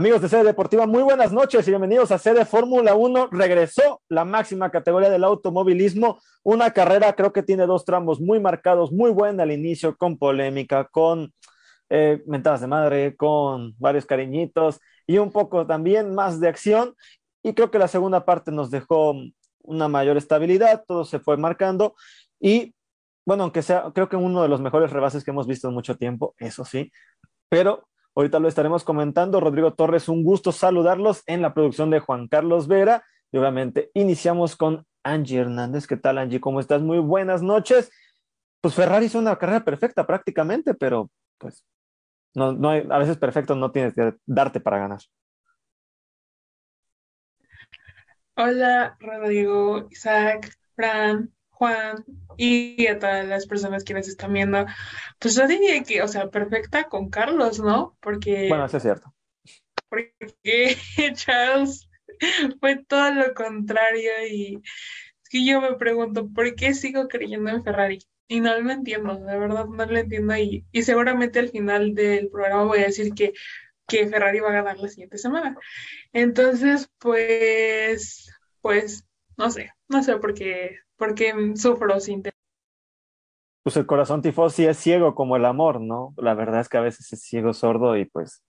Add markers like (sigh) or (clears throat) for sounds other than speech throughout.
Amigos de Sede Deportiva, muy buenas noches y bienvenidos a Sede Fórmula 1. Regresó la máxima categoría del automovilismo, una carrera creo que tiene dos tramos muy marcados, muy buena al inicio, con polémica, con eh, mentadas de madre, con varios cariñitos y un poco también más de acción. Y creo que la segunda parte nos dejó una mayor estabilidad, todo se fue marcando y bueno, aunque sea, creo que uno de los mejores rebases que hemos visto en mucho tiempo, eso sí, pero Ahorita lo estaremos comentando. Rodrigo Torres, un gusto saludarlos en la producción de Juan Carlos Vera. Y obviamente iniciamos con Angie Hernández. ¿Qué tal, Angie? ¿Cómo estás? Muy buenas noches. Pues Ferrari hizo una carrera perfecta prácticamente, pero pues no, hay, a veces perfecto no tienes que darte para ganar. Hola, Rodrigo, Isaac, Fran, Juan y a todas las personas que nos están viendo, pues yo diría que, o sea, perfecta con Carlos, ¿no? Porque, bueno, eso es cierto. Porque (laughs) Charles fue todo lo contrario y es que yo me pregunto, ¿por qué sigo creyendo en Ferrari? Y no lo entiendo, de verdad no lo entiendo y, y seguramente al final del programa voy a decir que, que Ferrari va a ganar la siguiente semana. Entonces, pues, pues, no sé, no sé por qué porque sufro sin Pues el corazón tifosi es ciego como el amor, ¿no? La verdad es que a veces es ciego sordo y pues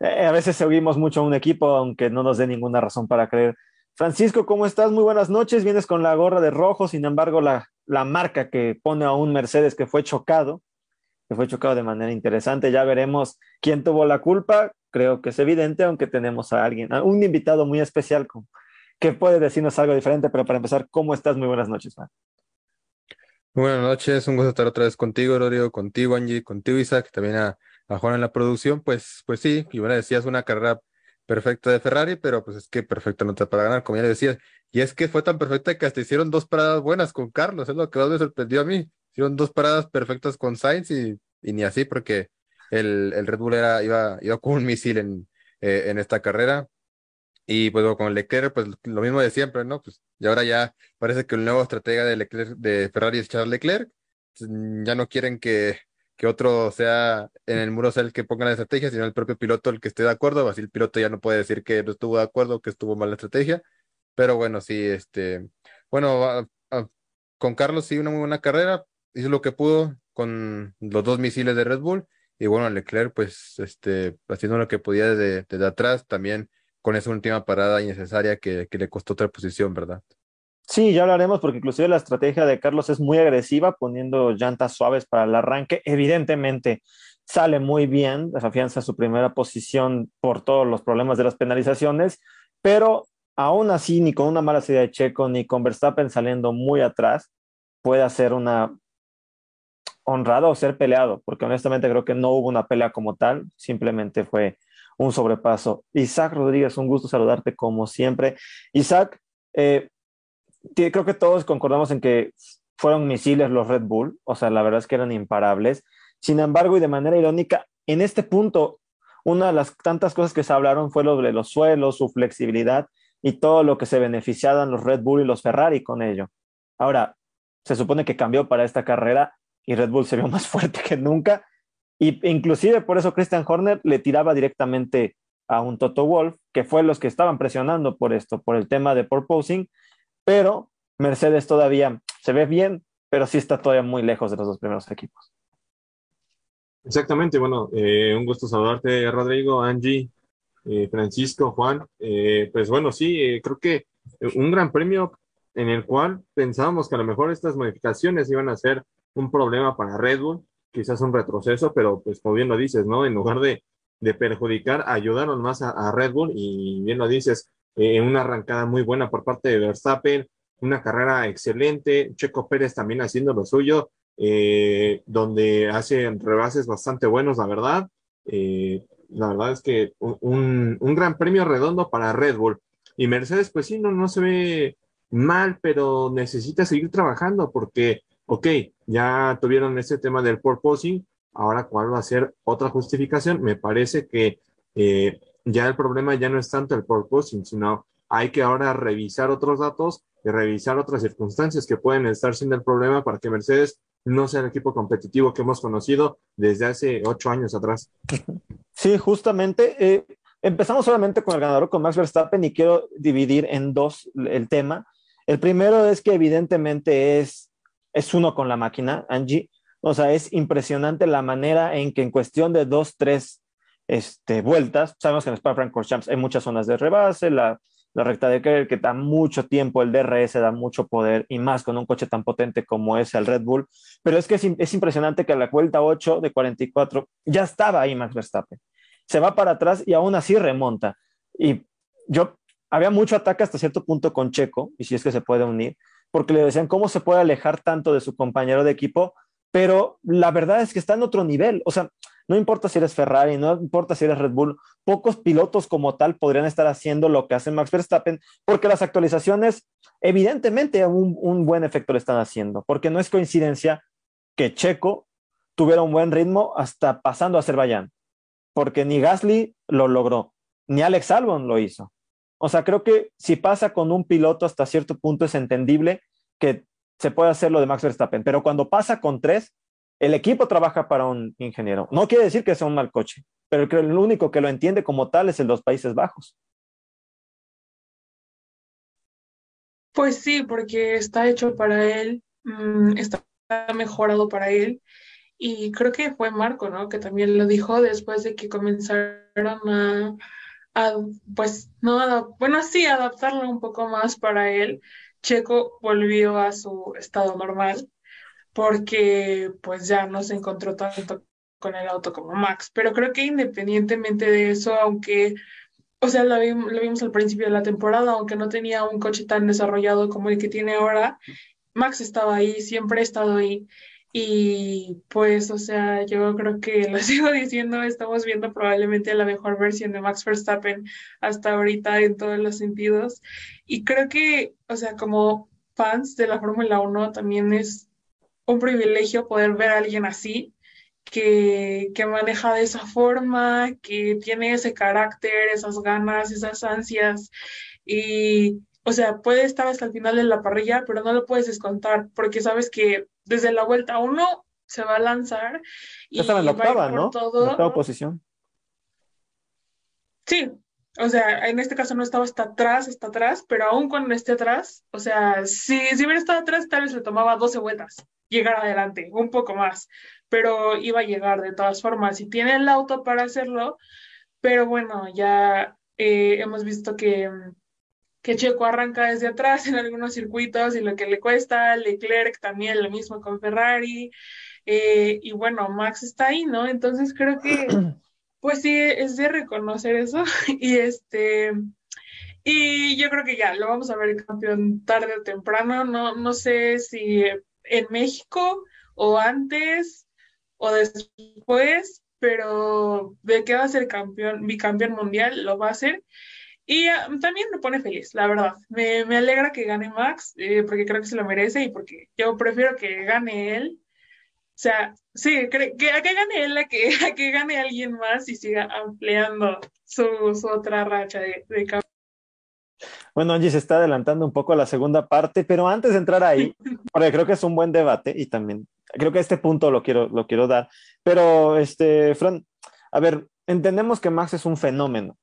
eh, a veces seguimos mucho a un equipo aunque no nos dé ninguna razón para creer. Francisco, ¿cómo estás? Muy buenas noches. Vienes con la gorra de rojo, sin embargo, la, la marca que pone a un Mercedes que fue chocado, que fue chocado de manera interesante. Ya veremos quién tuvo la culpa. Creo que es evidente, aunque tenemos a alguien, a un invitado muy especial con, que puede decirnos algo diferente, pero para empezar, ¿cómo estás? Muy buenas noches, man. Muy buenas noches, un gusto estar otra vez contigo, Rodrigo, contigo, Angie, contigo, Isaac, también a, Juan en la producción. Pues, pues sí, y bueno, decías una carrera perfecta de Ferrari, pero pues es que perfecta no te para ganar, como ya le decías. Y es que fue tan perfecta que hasta hicieron dos paradas buenas con Carlos, es lo que más me sorprendió a mí. Hicieron dos paradas perfectas con Sainz y, ni así, porque el, el Red Bull era, iba, iba con un misil en, eh, en esta carrera. Y pues con Leclerc, pues lo mismo de siempre, ¿no? Pues y ahora ya parece que el nuevo estratega de Leclerc, de Ferrari es Charles Leclerc. Pues, ya no quieren que, que otro sea en el muro sea el que ponga la estrategia, sino el propio piloto el que esté de acuerdo. Así el piloto ya no puede decir que no estuvo de acuerdo, que estuvo mal la estrategia. Pero bueno, sí, este, bueno, con Carlos sí una muy buena carrera, hizo lo que pudo con los dos misiles de Red Bull. Y bueno, Leclerc, pues, este, haciendo lo que podía desde, desde atrás, también con esa última parada innecesaria que, le costó otra posición, ¿verdad? Sí, ya hablaremos porque inclusive la estrategia de Carlos es muy agresiva, poniendo llantas suaves para el arranque. Evidentemente sale muy bien, afianza su primera posición por todos los problemas de las penalizaciones, pero aún así ni con una mala salida de Checo ni con Verstappen saliendo muy atrás puede hacer una honrada o ser peleado, porque honestamente creo que no hubo una pelea como tal, simplemente fue un sobrepaso. Isaac Rodríguez, un gusto saludarte como siempre. Isaac, eh, creo que todos concordamos en que fueron misiles los Red Bull, o sea, la verdad es que eran imparables. Sin embargo, y de manera irónica, en este punto, una de las tantas cosas que se hablaron fue lo de los suelos, su flexibilidad y todo lo que se beneficiaban los Red Bull y los Ferrari con ello. Ahora, se supone que cambió para esta carrera y Red Bull se vio (laughs) más fuerte que nunca y inclusive por eso Christian Horner le tiraba directamente a un Toto Wolf, que fue los que estaban presionando por esto, por el tema de porposing, pero Mercedes todavía se ve bien, pero sí está todavía muy lejos de los dos primeros equipos. Exactamente, bueno, eh, un gusto saludarte, Rodrigo, Angie, eh, Francisco, Juan. Eh, pues bueno, sí, creo que un gran premio en el cual pensábamos que a lo mejor estas modificaciones iban a ser un problema para Red Bull, quizás un retroceso, pero pues como bien lo dices, ¿no? En lugar de, de perjudicar, ayudaron más a, Red Bull y bien lo dices, eh, una arrancada muy buena por parte de Verstappen, una carrera excelente, Checo Pérez también haciendo lo suyo, eh, donde hace rebases bastante buenos, la verdad. Eh, la verdad es que un, un, gran premio redondo para Red Bull. Y Mercedes, pues sí, no, no se ve mal, pero necesita seguir trabajando porque, ok, ya tuvieron ese tema del porpoising, ahora cuál va a ser otra justificación. Me parece que eh, ya el problema ya no es tanto el porpoising, sino hay que ahora revisar otros datos y revisar otras circunstancias que pueden estar siendo el problema para que Mercedes no sea el equipo competitivo que hemos conocido desde hace ocho años atrás. Sí, justamente. Eh, empezamos solamente con el ganador, con Max Verstappen, y quiero dividir en dos el tema. El primero es que evidentemente es, es uno con la máquina, Angie. O sea, es impresionante la manera en que en cuestión de dos, tres este, vueltas, sabemos que en Spa Francorchamps hay muchas zonas de rebase, la, la recta de Kerr que da mucho tiempo, el DRS da mucho poder y más con un coche tan potente como es el Red Bull. Pero es que es, es, impresionante que a la vuelta 8 de 44 ya estaba ahí Max Verstappen. Se va para atrás y aún así remonta. Y yo había mucho ataque hasta cierto punto con Checo, y si es que se puede unir, porque le decían cómo se puede alejar tanto de su compañero de equipo, pero la verdad es que está en otro nivel. O sea, no importa si eres Ferrari, no importa si eres Red Bull, pocos pilotos como tal podrían estar haciendo lo que hace Max Verstappen, porque las actualizaciones, evidentemente, un, buen efecto le están haciendo, porque no es coincidencia que Checo tuviera un buen ritmo hasta pasando a Azerbaiyán, porque ni Gasly lo logró, ni Alex Albon lo hizo. O sea, creo que si pasa con un piloto hasta cierto punto es entendible que se puede hacer lo de Max Verstappen, pero cuando pasa con tres, el equipo trabaja para un ingeniero. No quiere decir que sea un mal coche, pero el único que lo entiende como tal es de los Países Bajos. Pues sí, porque está hecho para él, mmm, está mejorado para él. Y creo que fue Marco, ¿no? Que también lo dijo después de que comenzaron a pues, no, bueno, sí, adaptarlo un poco más para él. Checo volvió a su estado normal porque pues ya no se encontró tanto con el auto como Max. Pero creo que independientemente de eso, aunque, o sea, lo lo vimos al principio de la temporada, aunque no tenía un coche tan desarrollado como el que tiene ahora, Max estaba ahí, siempre ha estado ahí. Y pues, o sea, yo creo que lo (laughs) sigo diciendo, estamos viendo probablemente la mejor versión de Max Verstappen hasta ahorita en todos los sentidos. Y creo que, o sea, como fans de la Fórmula 1 también es un privilegio poder ver a alguien así, que, que, maneja de esa forma, que tiene ese carácter, esas ganas, esas ansias. Y, o sea, puede estar hasta el final de la parrilla, pero no lo puedes descontar, porque sabes que desde la vuelta uno se va a lanzar. Y estaba en la octava, ¿no? Todo. La octava posición. Sí, o sea, en este caso no estaba hasta atrás, hasta atrás, pero aún cuando esté atrás, o sea, si, si hubiera estado atrás, tal vez le tomaba 12 vueltas llegar adelante, un poco más, pero iba a llegar de todas formas y tiene el auto para hacerlo, pero bueno, ya eh, hemos visto que, que Checo arranca desde atrás en algunos circuitos y lo que le cuesta, Leclerc también lo mismo con Ferrari, eh, y bueno, Max está ahí, ¿no? Entonces creo que, (clears throat) pues sí, es de reconocer eso (laughs) y este... Y yo creo que ya lo vamos a ver campeón tarde o temprano. No, no sé si en México o antes o después, pero de que va a ser campeón, bicampeón mundial, lo va a hacer. Y uh, también me pone feliz, la verdad. Me, me alegra que gane Max, eh, porque creo que se lo merece y porque yo prefiero que gane él. O sea, sí, que, que, a que gane él, a que, (laughs) a que gane alguien más y siga ampliando su, su otra racha de, de. Bueno, Angie se está adelantando un poco a la segunda parte, pero antes de entrar ahí, (laughs) porque creo que es un buen debate y también creo que este punto lo quiero, lo quiero dar, pero este, Fran, a ver, entendemos que Max es un fenómeno,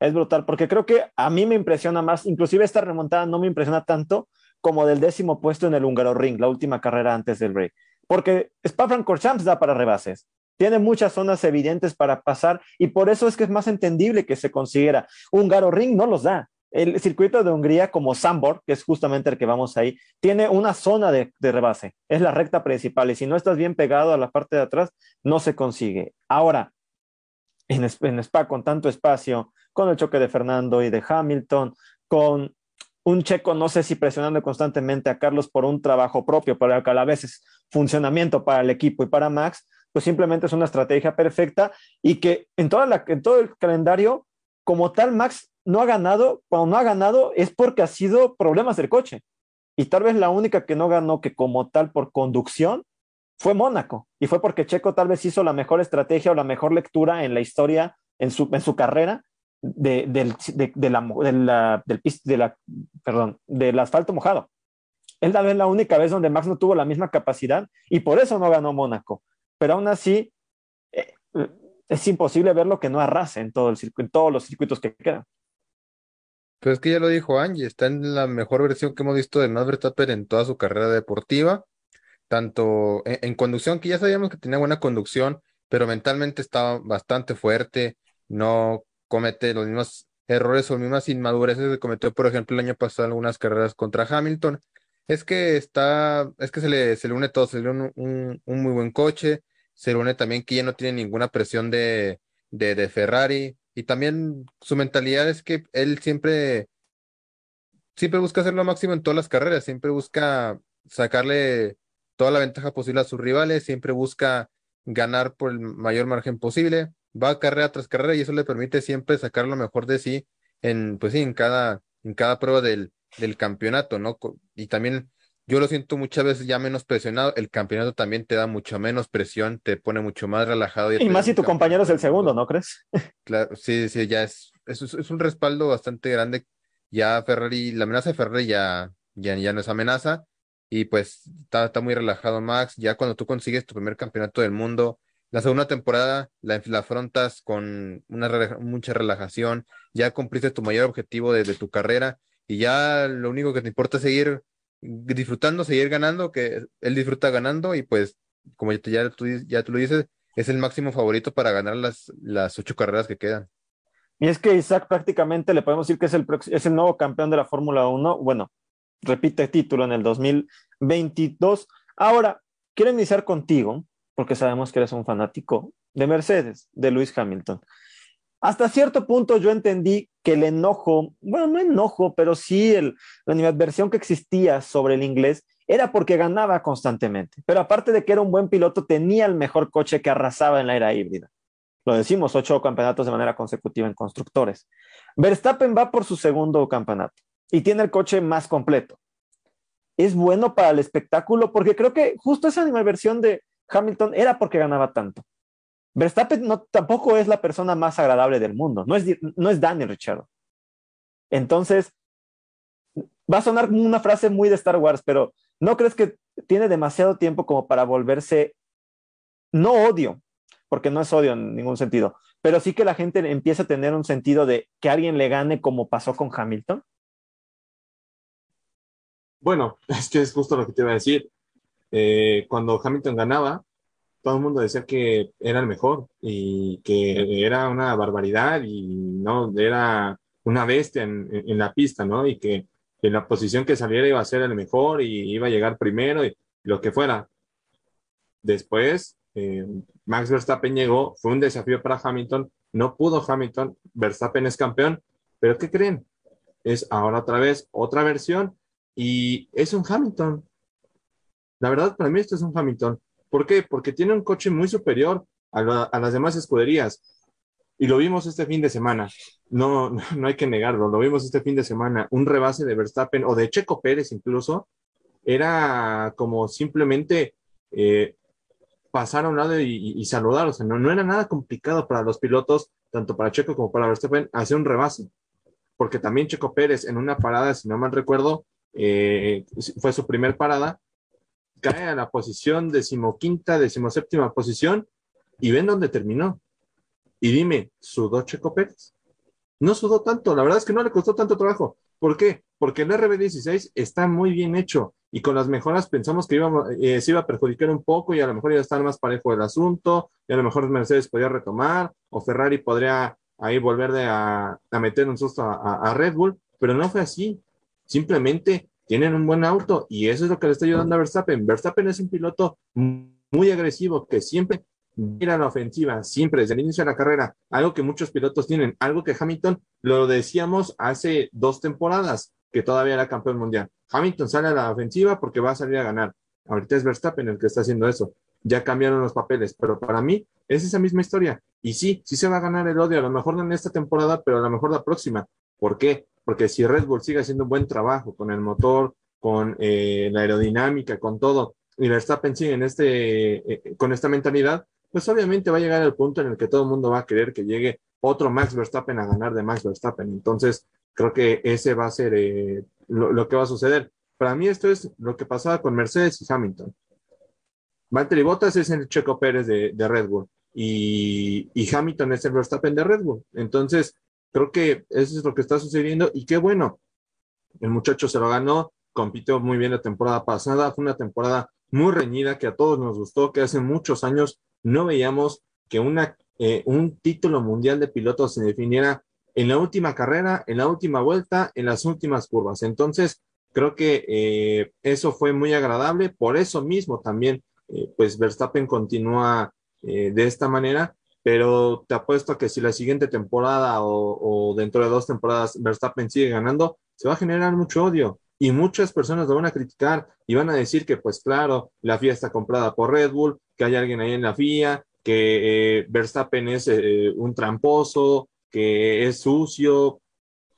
es brutal, porque creo que a mí me impresiona más, inclusive esta remontada no me impresiona tanto como del décimo puesto en el Húngaro Ring, la última carrera antes del break, porque Spa-Francorchamps da para rebases, tiene muchas zonas evidentes para pasar y por eso es que es más entendible que se consiguiera. Húngaro Ring no los da. el circuito de Hungría, como Sambor, que es justamente el que vamos ahí, tiene una zona de, de, rebase, es la recta principal, y si no estás bien pegado a la parte de atrás, no se consigue. Ahora, en, en Spa, con tanto espacio, con el choque de Fernando y de Hamilton, con un checo, no sé si presionando constantemente a Carlos por un trabajo propio, pero que a la es funcionamiento para el equipo y para Max, pues simplemente es una estrategia perfecta y que en, toda la, en todo el calendario, como tal, Max no ha ganado, cuando no ha ganado es porque ha sido problemas del coche. Y tal vez la única que no ganó que como tal por conducción fue Mónaco. Y fue porque Checo tal vez hizo la mejor estrategia o la mejor lectura en la historia, en su, en su carrera, de, del, de, de, la, de, la, del, de la, perdón, del asfalto mojado. Él tal vez la única vez donde Max no tuvo la misma capacidad y por eso no ganó Mónaco. Pero aún así, eh, es imposible ver lo que no arrase en, todo el en todos los circuitos que quedan. Pues es que ya lo dijo Angie, está en la mejor versión que hemos visto de Max Verstappen en toda su carrera deportiva, tanto en, conducción, que ya sabíamos que tenía buena conducción, pero mentalmente estaba bastante fuerte, no comete los mismos errores o mismas inmadureces que cometió, por ejemplo, el año pasado en algunas carreras contra Hamilton. Es que está, es que se le, une todo, se le une un, un muy buen coche, se le une también que ya no tiene ninguna presión de, de, de Ferrari, y también su mentalidad es que él siempre, siempre busca hacer lo máximo en todas las carreras, siempre busca sacarle toda la ventaja posible a sus rivales, siempre busca ganar por el mayor margen posible va carrera tras carrera y eso le permite siempre sacar lo mejor de sí en, pues sí, en cada, en cada prueba del, del campeonato, ¿no? Y también yo lo siento muchas veces ya menos presionado, el campeonato también te da mucho menos presión, te pone mucho más relajado. Y, y más si tu compañero es el segundo, ¿no crees? (laughs) Claro, sí, sí, ya es, es, es, un respaldo bastante grande. Ya Ferrari, la amenaza de Ferrari ya, ya, ya no es amenaza y pues está, está muy relajado Max, ya cuando tú consigues tu primer campeonato del mundo, la segunda temporada la, la afrontas con una mucha relajación, ya cumpliste tu mayor objetivo de, de, tu carrera y ya lo único que te importa es seguir disfrutando, seguir ganando, que él disfruta ganando y pues como ya, ya, tú, ya tú lo dices, es el máximo favorito para ganar las, las ocho carreras que quedan. Y es que Isaac prácticamente le podemos decir que es el, es el nuevo campeón de la Fórmula 1. Bueno, repite título en el 2022. Ahora, quiero iniciar contigo porque sabemos que eres un fanático de Mercedes, de Lewis Hamilton. Hasta cierto punto yo entendí que el enojo, bueno, no enojo, pero sí la animadversión que existía sobre el inglés era porque ganaba constantemente. Pero aparte de que era un buen piloto, tenía el mejor coche que arrasaba en la era híbrida. Lo decimos, ocho campeonatos de manera consecutiva en constructores. Verstappen va por su segundo campeonato y tiene el coche más completo. Es bueno para el espectáculo porque creo que justo esa animadversión de Hamilton era porque ganaba tanto. Verstappen tampoco es la persona más agradable del mundo, no es, no es Daniel Ricciardo. Entonces, va a sonar una frase muy de Star Wars, pero ¿no crees que tiene demasiado tiempo como para volverse, no odio, porque no es odio en ningún sentido, pero sí que la gente empieza a tener un sentido de que alguien le gane como pasó con Hamilton? Bueno, (laughs) es que es justo lo que te iba a decir eh, cuando Hamilton ganaba, todo el mundo decía que era el mejor y que era una barbaridad y no era una bestia en, en la pista, ¿no? Y que en la posición que saliera iba a ser el mejor y iba a llegar primero y lo que fuera. Después, eh, Max Verstappen llegó, fue un desafío para Hamilton, no pudo Hamilton, Verstappen es campeón, pero ¿qué creen? Es ahora otra vez otra versión y es un Hamilton, la verdad, para mí esto es un Hamilton. ¿Por qué? Porque tiene un coche muy superior a, la, a las demás escuderías. Y lo vimos este fin de semana. No, no, (laughs) no, hay que negarlo. Lo vimos este fin de semana. Un rebase de Verstappen o de Checo Pérez incluso. Era como simplemente eh, pasar a un lado y, y, saludar. O sea, no, no era nada complicado para los pilotos, tanto para Checo como para Verstappen, hacer un rebase. Porque también Checo Pérez en una parada, si no mal recuerdo, eh, fue su primer parada, cae a la posición decimoquinta, decimoséptima posición y ven dónde terminó. Y dime, ¿sudó Checo Pérez? No sudó tanto, la verdad es que no le costó tanto trabajo. ¿Por qué? Porque el RB16 está muy bien hecho y con las mejoras pensamos que íbamos, eh, se iba a perjudicar un poco y a lo mejor iba a estar más parejo el asunto y a lo mejor Mercedes podría retomar o Ferrari podría ahí volver de a, meter un susto a, Red Bull, pero no fue así. Simplemente tienen un buen auto y eso es lo que le está ayudando a Verstappen. Verstappen es un piloto muy agresivo que siempre mira la ofensiva, siempre desde el inicio de la carrera, algo que muchos pilotos tienen, algo que Hamilton lo decíamos hace dos temporadas, que todavía era campeón mundial. Hamilton sale a la ofensiva porque va a salir a ganar. Ahorita es Verstappen el que está haciendo eso. Ya cambiaron los papeles, pero para mí es esa misma historia. Y sí, sí se va a ganar el odio, a lo mejor no en esta temporada, pero a lo mejor la próxima. ¿Por qué? Porque si Red Bull sigue haciendo un buen trabajo con el motor, con eh, la aerodinámica, con todo, y Verstappen sigue en este, eh, con esta mentalidad, pues obviamente va a llegar el punto en el que todo el mundo va a querer que llegue otro Max Verstappen a ganar de Max Verstappen. Entonces, creo que ese va a ser eh, lo, que va a suceder. Para mí esto es lo que pasaba con Mercedes y Hamilton. Valtteri Bottas es el Checo Pérez de, Red Bull y, y, Hamilton es el Verstappen de Red Bull. Entonces, creo que eso es lo que está sucediendo y qué bueno. El muchacho se lo ganó, compitió muy bien la temporada pasada, fue una temporada muy reñida que a todos nos gustó, que hace muchos años no veíamos que una, eh, un título mundial de pilotos se definiera en la última carrera, en la última vuelta, en las últimas curvas. Entonces, creo que eh, eso fue muy agradable. Por eso mismo también, eh, pues Verstappen continúa de esta manera, pero te apuesto que si la siguiente temporada o, o, dentro de dos temporadas Verstappen sigue ganando, se va a generar mucho odio y muchas personas lo van a criticar y van a decir que, pues claro, la FIA está comprada por Red Bull, que hay alguien ahí en la FIA, que eh, Verstappen es eh, un tramposo, que es sucio.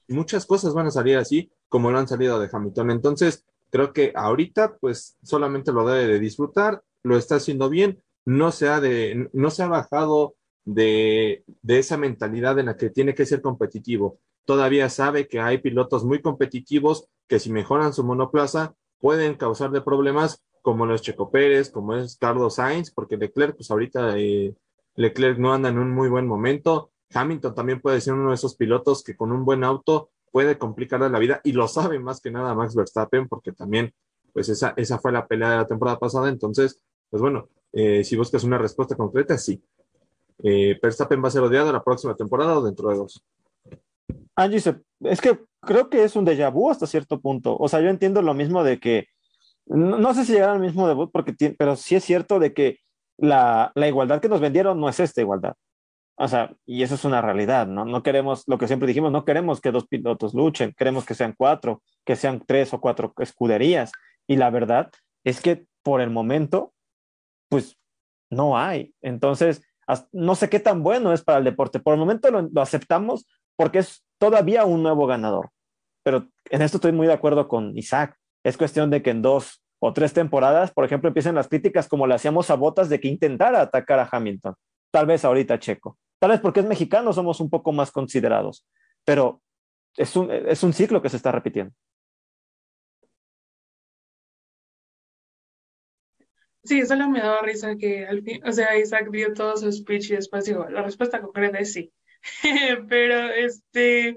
Muchas cosas van a salir así, como lo han salido de Hamilton. Entonces, creo que ahorita, pues solamente lo debe de disfrutar, lo está haciendo bien, no se ha, de, no se ha bajado de, de esa mentalidad en la que tiene que ser competitivo. Todavía sabe que hay pilotos muy competitivos que si mejoran su monoplaza pueden causar de problemas como los Checo Pérez, como es Carlos Sainz, porque Leclerc, pues ahorita eh, Leclerc no anda en un muy buen momento. Hamilton también puede ser uno de esos pilotos que con un buen auto puede complicarle la vida y lo sabe más que nada Max Verstappen, porque también, pues esa, esa fue la pelea de la temporada pasada. Entonces, pues bueno, eh, si buscas una respuesta concreta, sí. Eh, Verstappen va a ser odiado la próxima temporada o dentro de dos. Angie, es que creo que es un déjà vu hasta cierto punto. O sea, yo entiendo lo mismo de que no, sé si llegará al mismo debut, porque pero sí es cierto de que la, igualdad que nos vendieron no es esta igualdad. O sea, y eso es una realidad, ¿no? No queremos, lo que siempre dijimos, no queremos que dos pilotos luchen, queremos que sean cuatro, que sean tres o cuatro escuderías. Y la verdad es que por el momento, pues no hay. Entonces, no sé qué tan bueno es para el deporte. Por el momento lo aceptamos porque es todavía un nuevo ganador. Pero en esto estoy muy de acuerdo con Isaac. Es cuestión de que en dos o tres temporadas, por ejemplo, empiecen las críticas como le hacíamos a Botas de que intentara atacar a Hamilton. Tal vez ahorita Checo. Tal vez porque es mexicano somos un poco más considerados. Pero es un, es un ciclo que se está repitiendo. Sí, solo me daba risa que al fin, o sea, Isaac dio todo su speech y después digo, la respuesta concreta es sí. (laughs) Pero este,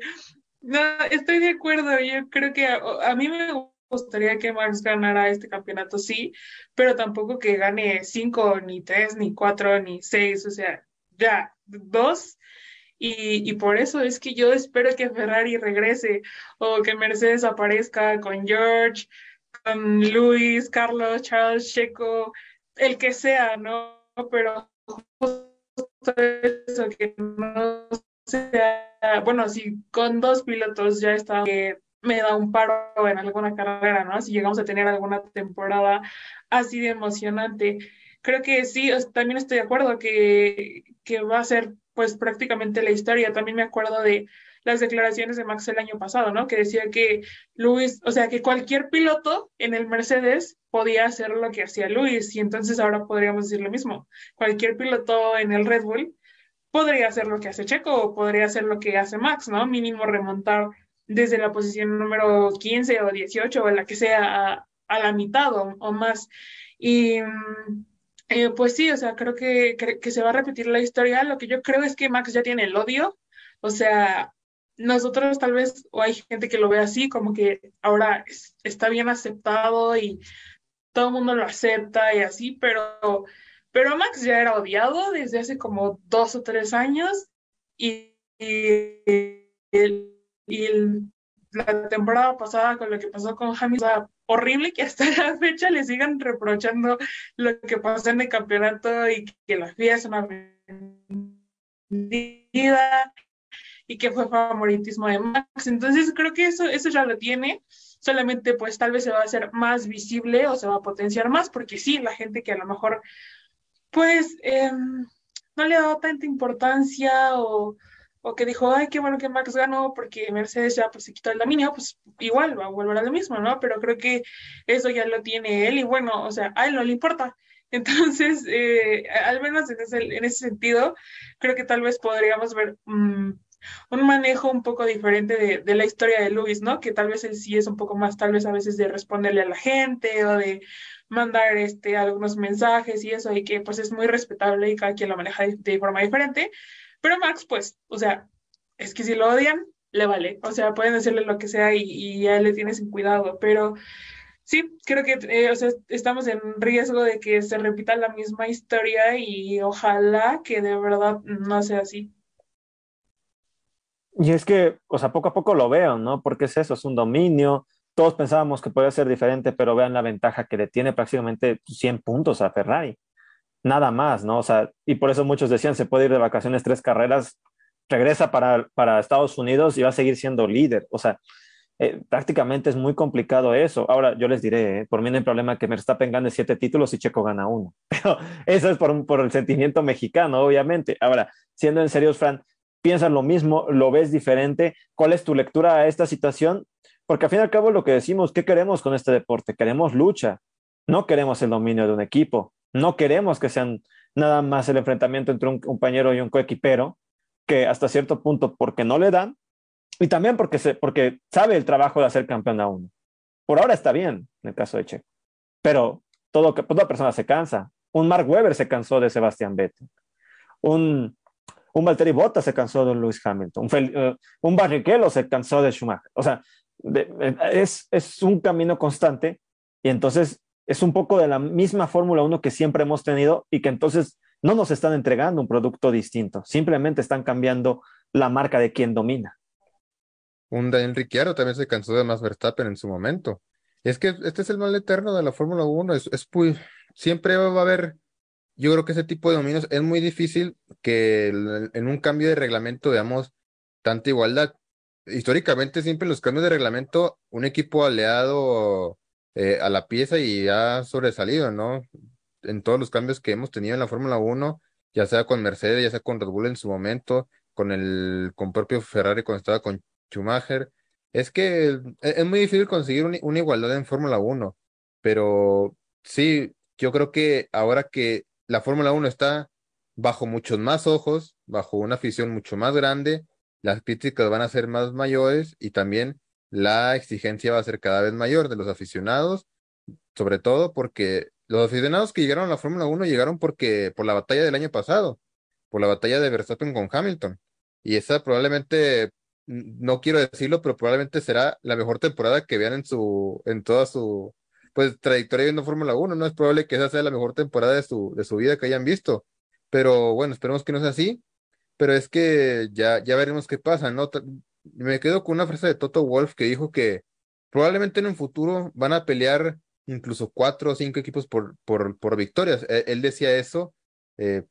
no, estoy de acuerdo. Yo creo que a, mí me gustaría que Max ganara este campeonato, sí, pero tampoco que gane cinco, ni tres, ni cuatro, ni seis, o sea, ya, dos. Y, y, por eso es que yo espero que Ferrari regrese o que Mercedes aparezca con George, con Luis, Carlos, Charles, Checo, el que sea, ¿no? Pero eso, que no sea, bueno, si con dos pilotos ya está, que me da un paro en alguna carrera, ¿no? Si llegamos a tener alguna temporada así de emocionante. Creo que sí, también estoy de acuerdo que, que va a ser pues prácticamente la historia. También me acuerdo de las declaraciones de Max el año pasado, ¿no? Que decía que Luis, o sea, que cualquier piloto en el Mercedes podía hacer lo que hacía Luis y entonces ahora podríamos decir lo mismo. Cualquier piloto en el Red Bull podría hacer lo que hace Checo o podría hacer lo que hace Max, ¿no? Mínimo remontar desde la posición número 15 o 18 o la que sea a, la mitad o, más. Y mm, eh, pues sí, o sea, creo que, que, se va a repetir la historia. Lo que yo creo es que Max ya tiene el odio, o sea, nosotros tal vez, o hay gente que lo ve así, como que ahora está bien aceptado y todo el mundo lo acepta y así, pero, pero Max ya era odiado desde hace como dos o tres años y, y, la temporada pasada con lo que pasó con Hamilton, horrible que hasta (laughs) la fecha le sigan reprochando lo que pasó en el campeonato y que la FIA es una y que fue favoritismo de Max. Entonces creo que eso, eso ya lo tiene, solamente pues tal vez se va a hacer más visible o se va a potenciar más, porque sí, la gente que a lo mejor pues eh, no le ha dado tanta importancia o, o, que dijo, ay, qué bueno que Max ganó porque Mercedes ya pues se quitó el dominio, pues igual va a volver a lo mismo, ¿no? Pero creo que eso ya lo tiene él y bueno, o sea, a él no le importa. (laughs) Entonces, eh, al menos en ese, en ese, sentido, creo que tal vez podríamos ver mmm, un manejo un poco diferente de, de, la historia de Luis, ¿no? Que tal vez él sí es un poco más, tal vez a veces de responderle a la gente o de mandar este, algunos mensajes y eso, y que pues es muy respetable y cada quien lo maneja de, forma diferente. Pero Max, pues, o sea, es que si lo odian, le vale. O sea, pueden decirle lo que sea y, y ya le tienes en cuidado, pero sí, creo que eh, o sea, estamos en riesgo de que se repita la misma historia y ojalá que de verdad no sea así. Y es que, o sea, poco a poco lo veo, ¿no? Porque es eso, es un dominio. Todos pensábamos que podía ser diferente, pero vean la ventaja que le tiene prácticamente 100 puntos a Ferrari. Nada más, ¿no? O sea, y por eso muchos decían, se puede ir de vacaciones tres carreras, regresa para, para Estados Unidos y va a seguir siendo líder. O sea, eh, prácticamente es muy complicado eso. Ahora, yo les diré, eh, por mí no hay problema que Verstappen gane siete títulos y Checo gana uno. (laughs) Pero eso es por, por el sentimiento mexicano, obviamente. Ahora, siendo en serio, Fran, piensas lo mismo, lo ves diferente. ¿Cuál es tu lectura a esta situación? Porque al fin y al cabo lo que decimos, ¿qué queremos con este deporte? Queremos lucha, no queremos el dominio de un equipo, no queremos que sean nada más el enfrentamiento entre un compañero y un coequipero, que hasta cierto punto, porque no le dan, y también porque, se, porque sabe el trabajo de hacer campeón a uno. Por ahora está bien, en el caso de Checo, pero toda persona se cansa. Un Mark Webber se cansó de Sebastián Vettel. Un un Valtteri Bottas se cansó de Lewis Hamilton, un, uh, un Barrichello se cansó de Schumacher. O sea, de, es, es un camino constante y entonces es un poco de la misma Fórmula 1 que siempre hemos tenido y que entonces no nos están entregando un producto distinto, simplemente están cambiando la marca de quien domina. Un Daniel Ricciardo también se cansó de Max Verstappen en su momento. Es que este es el mal eterno de la Fórmula 1, es, es, siempre va a haber yo creo que ese tipo de dominios es muy difícil que en un cambio de reglamento veamos tanta igualdad. Históricamente siempre los cambios de reglamento, un equipo aliado eh, a la pieza y ha sobresalido, ¿no? En todos los cambios que hemos tenido en la Fórmula 1, ya sea con Mercedes, ya sea con Red Bull en su momento, con el con propio Ferrari cuando estaba con Schumacher. Es que e, es muy difícil conseguir un, una igualdad en Fórmula 1, pero sí, yo creo que ahora que la Fórmula 1 está bajo muchos más ojos, bajo una afición mucho más grande, las críticas van a ser más mayores y también la exigencia va a ser cada vez mayor de los aficionados, sobre todo porque los aficionados que llegaron a la Fórmula 1 llegaron porque por la batalla del año pasado, por la batalla de Verstappen con Hamilton. Y esa probablemente, no quiero decirlo, pero probablemente será la mejor temporada que vean en su, en toda su, pues trayectoria viendo Fórmula 1, no es probable que esa sea la mejor temporada de su, de su vida que hayan visto, pero bueno, esperemos que no sea así, pero es que ya, ya veremos qué pasa, ¿no? Me quedo con una frase de Toto Wolf que dijo que probablemente en un futuro van a pelear incluso cuatro o cinco equipos por, por, por victorias. Él, él decía eso eh,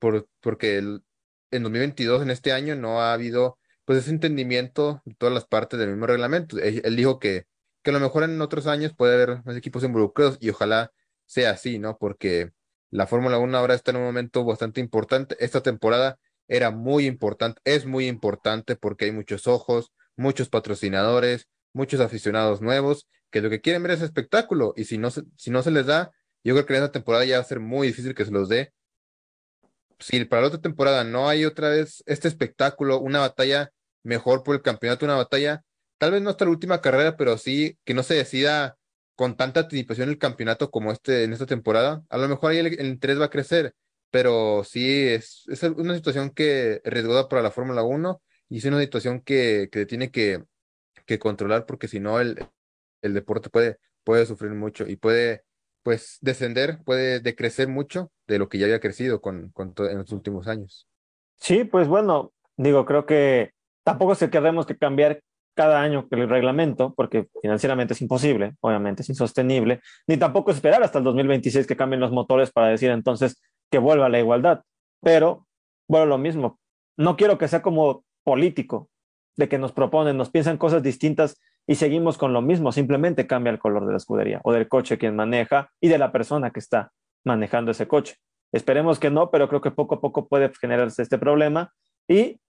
por, porque el, en 2022, en este año, no ha habido pues ese entendimiento de todas las partes del mismo reglamento. Él dijo que que a lo mejor en otros años puede haber más equipos involucrados y ojalá sea así, ¿no? Porque la Fórmula 1 ahora está en un momento bastante importante. Esta temporada era muy importante, es muy importante porque hay muchos ojos, muchos patrocinadores, muchos aficionados nuevos que lo que quieren ver es espectáculo y si no, se, si no se les da, yo creo que en esta temporada ya va a ser muy difícil que se los dé. Si para la otra temporada no hay otra vez este espectáculo, una batalla mejor por el campeonato, una batalla tal vez no hasta la última carrera, pero sí que no se decida con tanta anticipación el campeonato como este en esta temporada. A lo mejor ahí el, el interés va a crecer, pero sí es, es una situación que riesgosa para la Fórmula 1 y es una situación que, que tiene que, que controlar porque si no el, el deporte puede, puede sufrir mucho y puede pues descender, puede decrecer mucho de lo que ya había crecido con, con en los últimos años. Sí, pues bueno, digo, creo que tampoco se queremos que cambiar cada año que el reglamento, porque financieramente es imposible, obviamente es insostenible, ni tampoco esperar hasta el 2026 que cambien los motores para decir entonces que vuelva la igualdad. Pero, bueno, lo mismo, no quiero que sea como político, de que nos proponen, nos piensan cosas distintas y seguimos con lo mismo, simplemente cambia el color de la escudería o del coche quien maneja y de la persona que está manejando ese coche. Esperemos que no, pero creo que poco a poco puede generarse este problema y,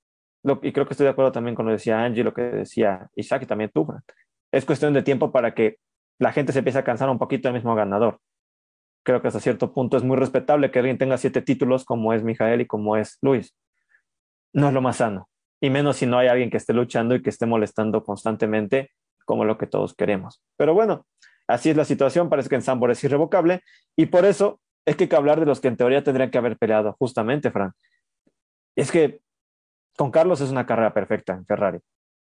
lo, y creo que estoy de acuerdo también con lo que decía Angie, lo que decía Isaac y también tú, Es cuestión de tiempo para que la gente se empiece a cansar un poquito del mismo ganador. Creo que hasta cierto punto es muy respetable que alguien tenga siete títulos como es Mijael y como es Luis. No es lo más sano, y menos si no hay alguien que esté luchando y que esté molestando constantemente como lo que todos queremos. Pero bueno, así es la situación, parece que en Sambor es irrevocable y por eso es que hay que hablar de los que en teoría tendrían que haber peleado, justamente, Fran. Es que con Carlos es una carrera perfecta en Ferrari.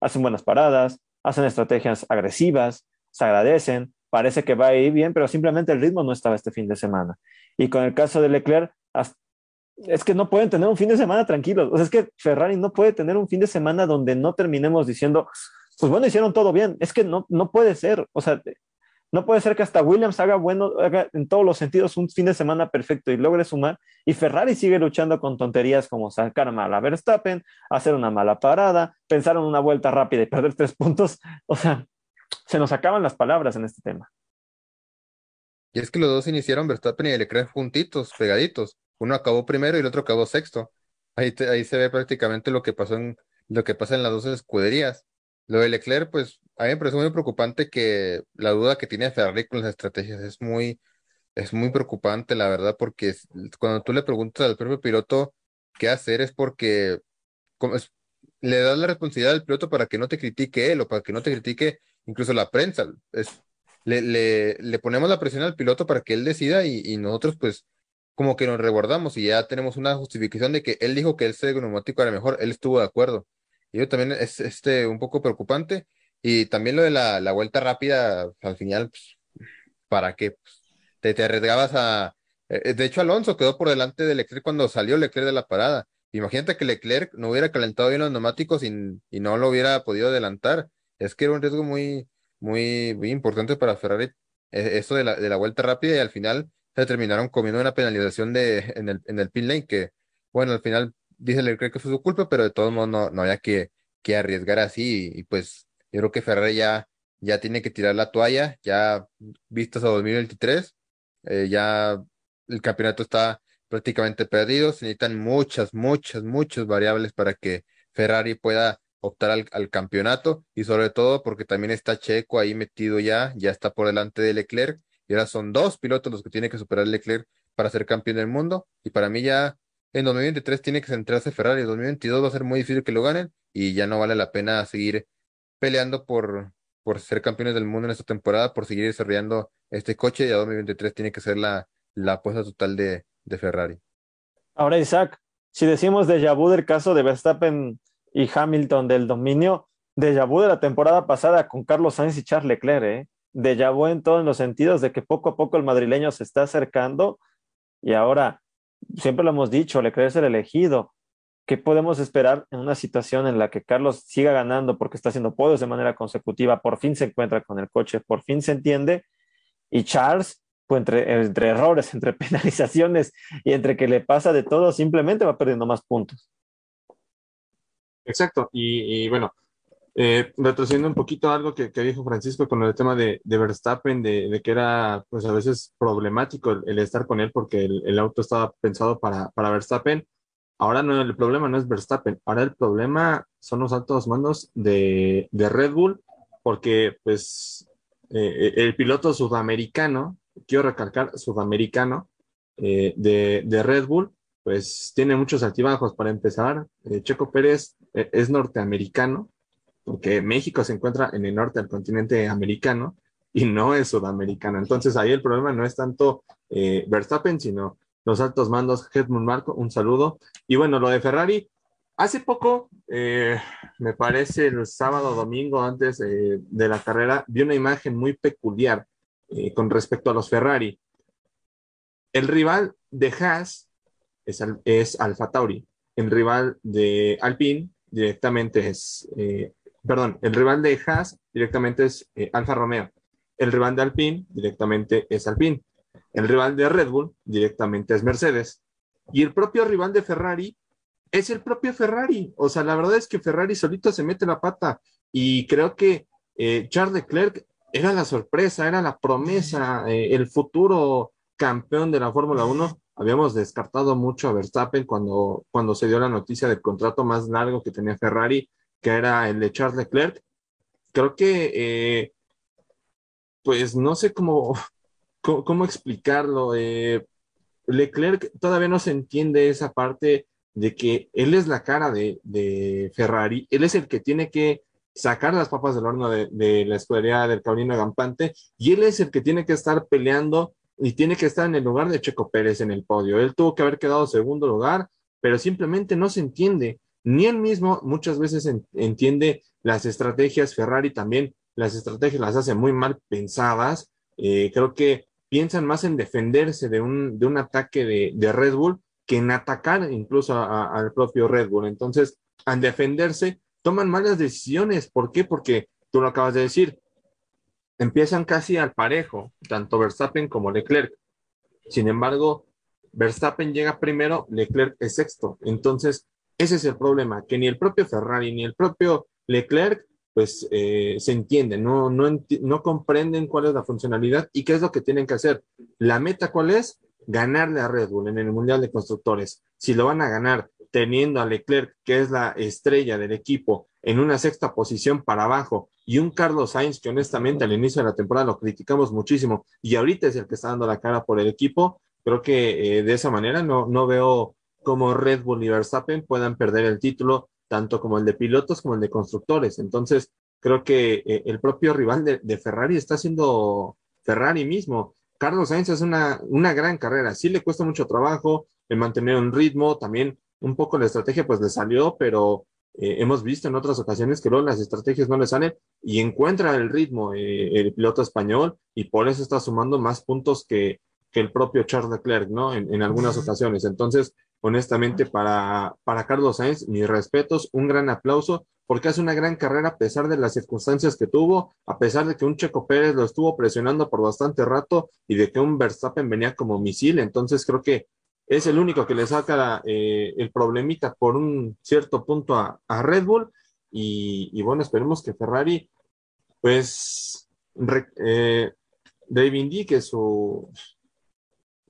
Hacen buenas paradas, hacen estrategias agresivas, se agradecen, parece que va a ir bien, pero simplemente el ritmo no estaba este fin de semana. Y con el caso de Leclerc, es que no pueden tener un fin de semana tranquilo. O sea, es que Ferrari no puede tener un fin de semana donde no terminemos diciendo, pues bueno, hicieron todo bien. Es que no, no puede ser. O sea, no puede ser que hasta Williams haga bueno, haga en todos los sentidos un fin de semana perfecto y logre sumar, y Ferrari sigue luchando con tonterías como sacar mal a Verstappen, hacer una mala parada, pensar en una vuelta rápida y perder tres puntos. (laughs) O sea, se nos acaban las palabras en este tema. Y es que los dos iniciaron Verstappen y Leclerc juntitos, pegaditos. Uno acabó primero y el otro acabó sexto. Ahí, ahí se ve prácticamente lo que pasó en lo que pasa en las dos escuderías. Lo de Leclerc, pues a mí me parece muy preocupante que la duda que tiene Ferrari con las estrategias es muy, es muy preocupante, la verdad, porque cuando tú le preguntas al propio piloto qué hacer es porque le das la responsabilidad al piloto para que no te critique él o para que no te critique incluso la prensa. Es, le, le, le ponemos la presión al piloto para que él decida y, y nosotros pues como que nos reguardamos y ya tenemos una justificación de que él dijo que el neumático era mejor, él estuvo de acuerdo. Yo también es este, un poco preocupante. Y también lo de la, la vuelta rápida, al final, pues, ¿para qué? Pues, te, arriesgabas a... Eh, de hecho, Alonso quedó por delante de Leclerc cuando salió Leclerc de la parada. Imagínate que Leclerc no hubiera calentado bien los neumáticos y, no lo hubiera podido adelantar. Es que era un riesgo muy, muy, muy importante para Ferrari, e, eso de la, de la vuelta rápida y al final se terminaron comiendo una penalización de, en, el, en el pin lane que, bueno, al final dice Leclerc que fue su culpa, pero de todos modos no, no había que, que arriesgar así. Y, pues yo creo que Ferrari ya, ya tiene que tirar la toalla, ya vistas a 2023, eh, ya el campeonato está prácticamente perdido, se necesitan muchas, muchas, muchas variables para que Ferrari pueda optar al, al, campeonato. Y sobre todo porque también está Checo ahí metido ya, ya está por delante de Leclerc. Y ahora son dos pilotos los que tiene que superar Leclerc para ser campeón del mundo. Y para mí ya en 2023 tiene que centrarse Ferrari. En 2022 va a ser muy difícil que lo ganen y ya no vale la pena seguir peleando por, por ser campeones del mundo en esta temporada, por seguir desarrollando este coche. Ya 2023 tiene que ser la, la apuesta total de, de Ferrari. Ahora, Isaac, si decimos de vu del caso de Verstappen y Hamilton del dominio, de vu de la temporada pasada con Carlos Sainz y Charles Leclerc, ¿eh? de vu en todos los sentidos, de que poco a poco el madrileño se está acercando y ahora, siempre lo hemos dicho, le crees el elegido. ¿Qué podemos esperar en una situación en la que Carlos siga ganando porque está haciendo podios de manera consecutiva? Por fin se encuentra con el coche, por fin se entiende. Y Charles, pues entre, errores, (laughs) entre penalizaciones y entre que le pasa de todo, simplemente va perdiendo más puntos. Exacto. y bueno, eh, retrocediendo un poquito a algo que, que, dijo Francisco con el tema de, de Verstappen, de, de, que era pues a veces problemático el, el estar con él porque el, el, auto estaba pensado para, para Verstappen. Ahora no, el problema no es Verstappen, ahora el problema son los altos mandos de, de Red Bull, porque pues eh, el piloto sudamericano, quiero recalcar, sudamericano eh, de, Red Bull, pues tiene muchos altibajos. Para empezar, eh, Checo Pérez eh, es norteamericano, porque México se encuentra en el norte del continente americano y no es sudamericano. Entonces ahí el problema no es tanto eh, Verstappen, sino los altos mandos. Hedmund Marco, un saludo. Y bueno, lo de Ferrari, hace poco, eh, me parece el sábado domingo antes eh, de la carrera, vi una imagen muy peculiar con respecto a los Ferrari. El rival de Haas es, es Alfa Tauri, el rival de Alpine directamente es perdón, el rival de Haas directamente es eh, Alfa Romeo. El rival de Alpine directamente es Alpine. El rival de Red Bull directamente es Mercedes. Y el propio rival de Ferrari es el propio Ferrari. O sea, la verdad es que Ferrari solito se mete la pata. Y creo que eh, Charles Leclerc era la sorpresa, era la promesa, eh, el futuro campeón de la Fórmula 1. Habíamos descartado mucho a Verstappen cuando, cuando se dio la noticia del contrato más largo que tenía Ferrari, que era el de Charles Leclerc. Creo que, eh, pues no sé cómo, cómo, explicarlo. Eh, Leclerc todavía no se entiende esa parte de que él es la cara de, de Ferrari, él es el que tiene que sacar las papas del horno de, la escudería del Cabrino Gampante y él es el que tiene que estar peleando y tiene que estar en el lugar de Checo Pérez en el podio. Él tuvo que haber quedado segundo lugar, pero simplemente no se entiende. Ni él mismo muchas veces entiende las estrategias. Ferrari también las estrategias las hace muy mal pensadas. Eh, creo que piensan más en defenderse de un, de un ataque de, Red Bull que en atacar incluso al propio Red Bull. Entonces, al defenderse, toman malas decisiones. ¿Por qué? Porque tú lo acabas de decir, empiezan casi al parejo, tanto Verstappen como Leclerc. Sin embargo, Verstappen llega primero, Leclerc es sexto. Entonces, ese es el problema, que ni el propio Ferrari ni el propio Leclerc, pues eh, se entienden, no, no, no comprenden cuál es la funcionalidad y qué es lo que tienen que hacer. La meta, ¿cuál es? Ganarle a Red Bull en el Mundial de Constructores. Si lo van a ganar teniendo a Leclerc, que es la estrella del equipo, en una sexta posición para abajo, y un Carlos Sainz que honestamente al inicio de la temporada lo criticamos muchísimo y ahorita es el que está dando la cara por el equipo, creo que eh, de esa manera no, no veo cómo Red Bull y Verstappen puedan perder el título, tanto como el de pilotos como el de constructores. Entonces, creo que eh, el propio rival de, de, Ferrari está siendo Ferrari mismo. Carlos Sainz es una, una gran carrera, sí le cuesta mucho trabajo el mantener un ritmo, también un poco la estrategia pues le salió, pero eh, hemos visto en otras ocasiones que luego las estrategias no le salen y encuentra el ritmo eh, el piloto español y por eso está sumando más puntos que, que el propio Charles Leclerc, ¿no? En, en, algunas ocasiones. Entonces, honestamente, para, para Carlos Sainz, mis respetos, un gran aplauso, porque hace una gran carrera a pesar de las circunstancias que tuvo, a pesar de que un Checo Pérez lo estuvo presionando por bastante rato y de que un Verstappen venía como misil. Entonces, creo que es el único que le saca eh, el problemita por un cierto punto a, Red Bull. Y, bueno, esperemos que Ferrari, pues, eh, reivindique su,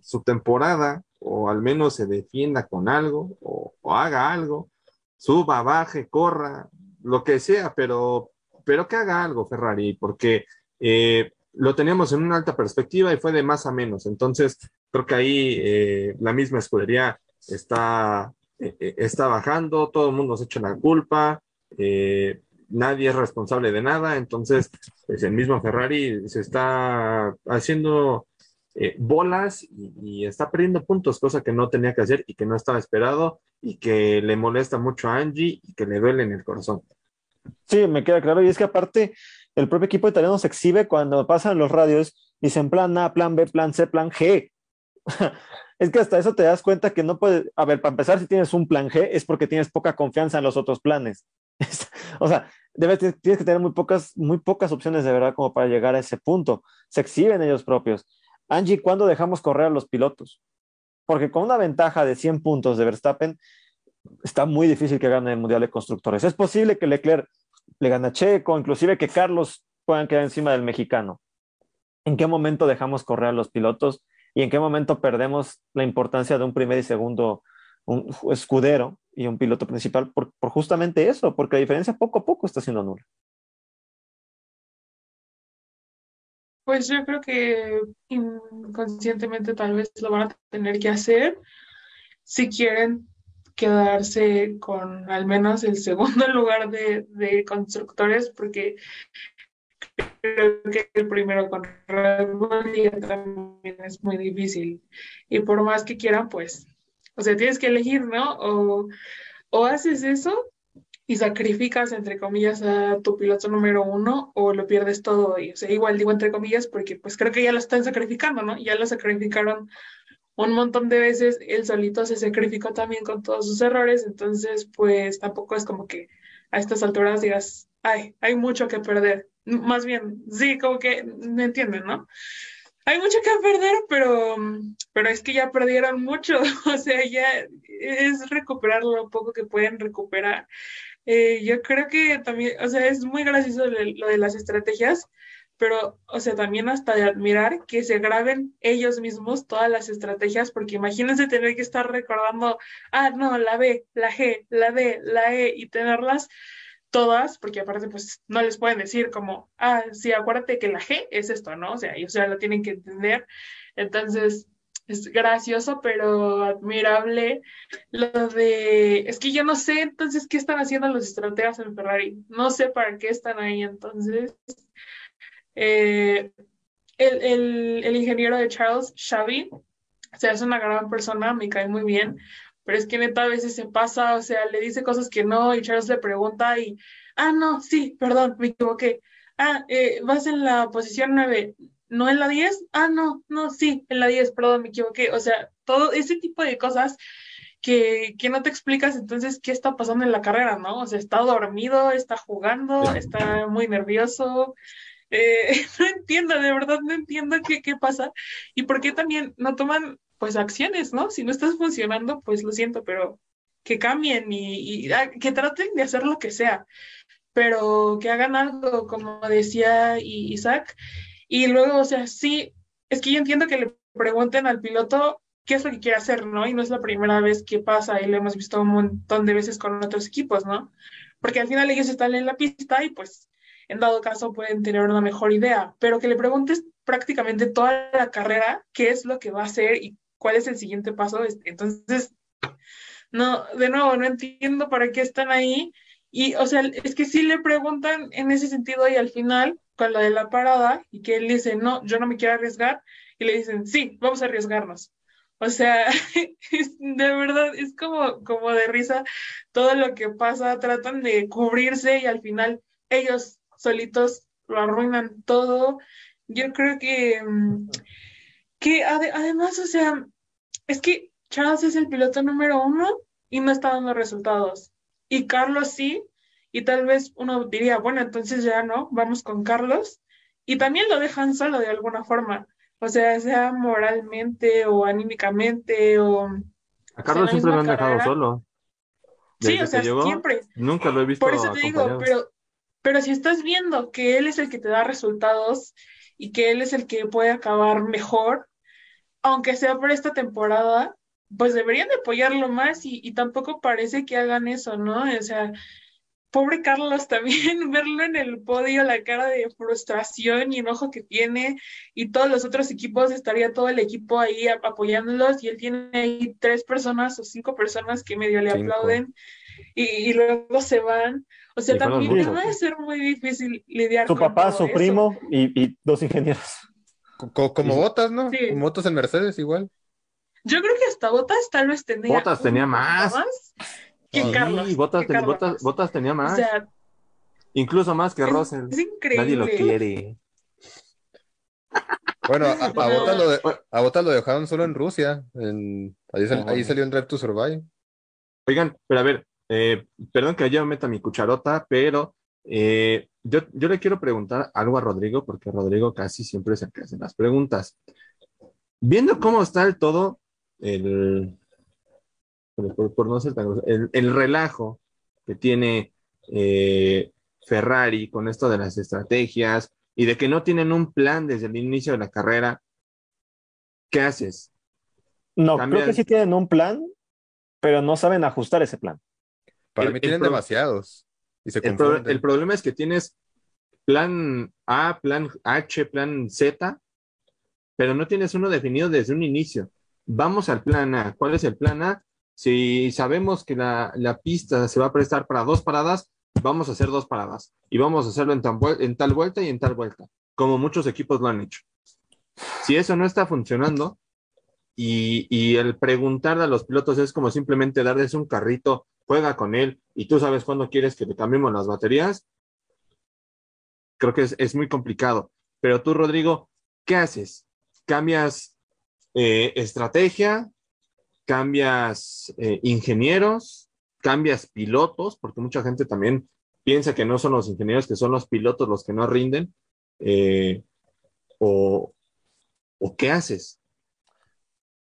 su temporada, o al menos se defienda con algo, o, haga algo, suba, baje, corra, lo que sea, pero, pero que haga algo Ferrari, porque eh, lo teníamos en una alta perspectiva y fue de más a menos. Entonces, creo que ahí eh, la misma escudería está, eh, está bajando, todo el mundo se echa la culpa, nadie es responsable de nada. Entonces, pues el mismo Ferrari se está haciendo bolas y, está perdiendo puntos, cosa que no tenía que hacer y que no estaba esperado y que le molesta mucho a Angie y que le duele en el corazón. Sí, me queda claro. Y es que aparte, el propio equipo italiano se exhibe cuando pasan los radios, y dicen plan A, plan B, plan C, plan G. (laughs) es que hasta eso te das cuenta que no puedes, a ver, para empezar, si tienes un plan G es porque tienes poca confianza en los otros planes. (laughs) o sea, debes, tienes que tener muy pocas, muy pocas opciones de verdad como para llegar a ese punto. Se exhiben ellos propios. Angie, ¿cuándo dejamos correr a los pilotos? Porque con una ventaja de 100 puntos de Verstappen, está muy difícil que gane el Mundial de Constructores. Es posible que Leclerc le gane a Checo, inclusive que Carlos puedan quedar encima del mexicano. ¿En qué momento dejamos correr a los pilotos y en qué momento perdemos la importancia de un primer y segundo un escudero y un piloto principal por, por justamente eso? Porque la diferencia poco a poco está siendo nula. Pues yo creo que inconscientemente tal vez lo van a tener que hacer si quieren quedarse con al menos el segundo (laughs) lugar de, constructores, porque creo que el primero con Red Bull también es muy difícil. Y por más que quieran, pues, o sea, tienes que elegir, ¿no? O, o haces eso y sacrificas, entre comillas, a tu piloto número uno o lo pierdes todo. Y, o sea, igual digo entre comillas porque pues creo que ya lo están sacrificando, ¿no? Ya lo sacrificaron un montón de veces él solito se sacrificó también con todos sus errores, entonces pues tampoco es como que a estas alturas digas, ay, hay mucho que perder. Más bien, sí, como que me entienden, ¿no? Hay mucho que perder, pero, pero es que ya perdieron mucho, (laughs) o sea, ya es recuperar lo poco que pueden recuperar. Eh, yo creo que también, o sea, es muy gracioso lo de, las estrategias, pero, o sea, también hasta de admirar que se graben ellos mismos todas las estrategias, porque imagínense tener que estar recordando, ah, no, la B, la G, la D, la E, y tenerlas todas, porque aparte, pues, no les pueden decir como, ah, sí, acuérdate que la G es esto, ¿no? O sea, ellos ya lo tienen que entender. Entonces, es gracioso, pero admirable lo de, es que yo no sé entonces qué están haciendo los estrategas en Ferrari, no sé para qué están ahí entonces. Eh, el, el, el, ingeniero de Charles, Xavi, o sea, es una gran persona, me cae muy bien, pero es que neta a veces se pasa, o sea, le dice cosas que no y Charles le pregunta y, ah, no, sí, perdón, me equivoqué. Ah, eh, vas en la posición 9, ¿no en la 10? Ah, no, no, sí, en la 10, perdón, me equivoqué. O sea, todo ese tipo de cosas que, que, no te explicas entonces qué está pasando en la carrera, ¿no? O sea, está dormido, está jugando, está muy nervioso. Eh, (laughs) no entiendo, de verdad no entiendo qué, qué pasa y por qué también no toman pues acciones, ¿no? Si no estás funcionando, pues lo siento, pero que cambien y, y ah, que traten de hacer lo que sea, pero que hagan algo, como decía Isaac, y luego, o sea, sí, es que yo entiendo que le pregunten al piloto qué es lo que quiere hacer, ¿no? Y no es la primera vez que pasa y lo hemos visto un montón de veces con otros equipos, ¿no? Porque al final ellos están en la pista y pues en dado caso pueden tener una mejor idea, pero que le preguntes prácticamente toda la carrera qué es lo que va a hacer y cuál es el siguiente paso. Entonces, no, de nuevo, no entiendo para qué están ahí. Y, o sea, es que sí le preguntan en ese sentido y al final con lo de la parada y que él dice, no, yo no me quiero arriesgar, y le dicen, sí, vamos a arriesgarnos. O sea, (laughs) de verdad, es como, como de risa todo lo que pasa, tratan de cubrirse y al final ellos solitos lo arruinan todo. Yo creo que, mm, que además, o sea, es que Charles es el piloto número uno y no está dando resultados. Y Carlos sí, y tal vez uno diría, bueno, entonces ya no, vamos con Carlos, y también lo dejan solo de alguna forma, o sea, sea moralmente o anímicamente o... A Carlos siempre lo han dejado solo. sí, o sea, siempre. Nunca lo he visto. Por eso te digo, pero, pero si estás viendo que él es el que te da resultados y que él es el que puede acabar mejor, aunque sea por esta temporada, pues deberían de apoyarlo más y, y tampoco parece que hagan eso, ¿no? O sea, pobre Carlos también, (laughs) verlo en el podio, la cara de frustración y enojo que tiene, y todos los otros equipos, estaría todo el equipo ahí apoyándolos, y él tiene ahí tres personas o cinco personas que medio le aplauden, y, luego se van. O sea, también debe ser muy difícil lidiar su con papá, su primo y, dos ingenieros. Como, botas, ¿no? Como botas en Mercedes igual. Yo creo que hasta botas tal vez tenía. Botas tenía más que Carlos. Botas, Botas, tenía más. Incluso más que Russell. Es increíble. Nadie lo quiere. Bueno, a, Botas lo, de, lo dejaron solo en Rusia. En, ahí, salió en Drive to Survive. Oigan, pero a ver, eh, perdón que yo meta mi cucharota, pero eh, yo, yo le quiero preguntar algo a Rodrigo, porque Rodrigo casi siempre es el que hace las preguntas. Viendo cómo está el todo, el, por, no ser tan el, el, relajo que tiene eh, Ferrari con esto de las estrategias y de que no tienen un plan desde el inicio de la carrera, ¿qué haces? No, creo que sí tienen un plan, pero no saben ajustar ese plan. Para mí tienen demasiados. Y se el, el problema es que tienes plan A, plan H, plan Z, pero no tienes uno definido desde un inicio. Vamos al plan A. ¿Cuál es el plan A? Si sabemos que la, pista se va a prestar para dos paradas, vamos a hacer dos paradas y vamos a hacerlo en, en tal vuelta y en tal vuelta, como muchos equipos lo han hecho. Si eso no está funcionando y, y el preguntarle a los pilotos es como simplemente darles un carrito, juega con él y tú sabes cuándo quieres que le cambiemos las baterías, creo que es, muy complicado. Pero tú, Rodrigo, ¿qué haces? ¿Cambias eh, estrategia? Cambias eh, ingenieros, cambias pilotos, porque mucha gente también piensa que no son los ingenieros, que son los pilotos los que no rinden, eh, o, o qué haces.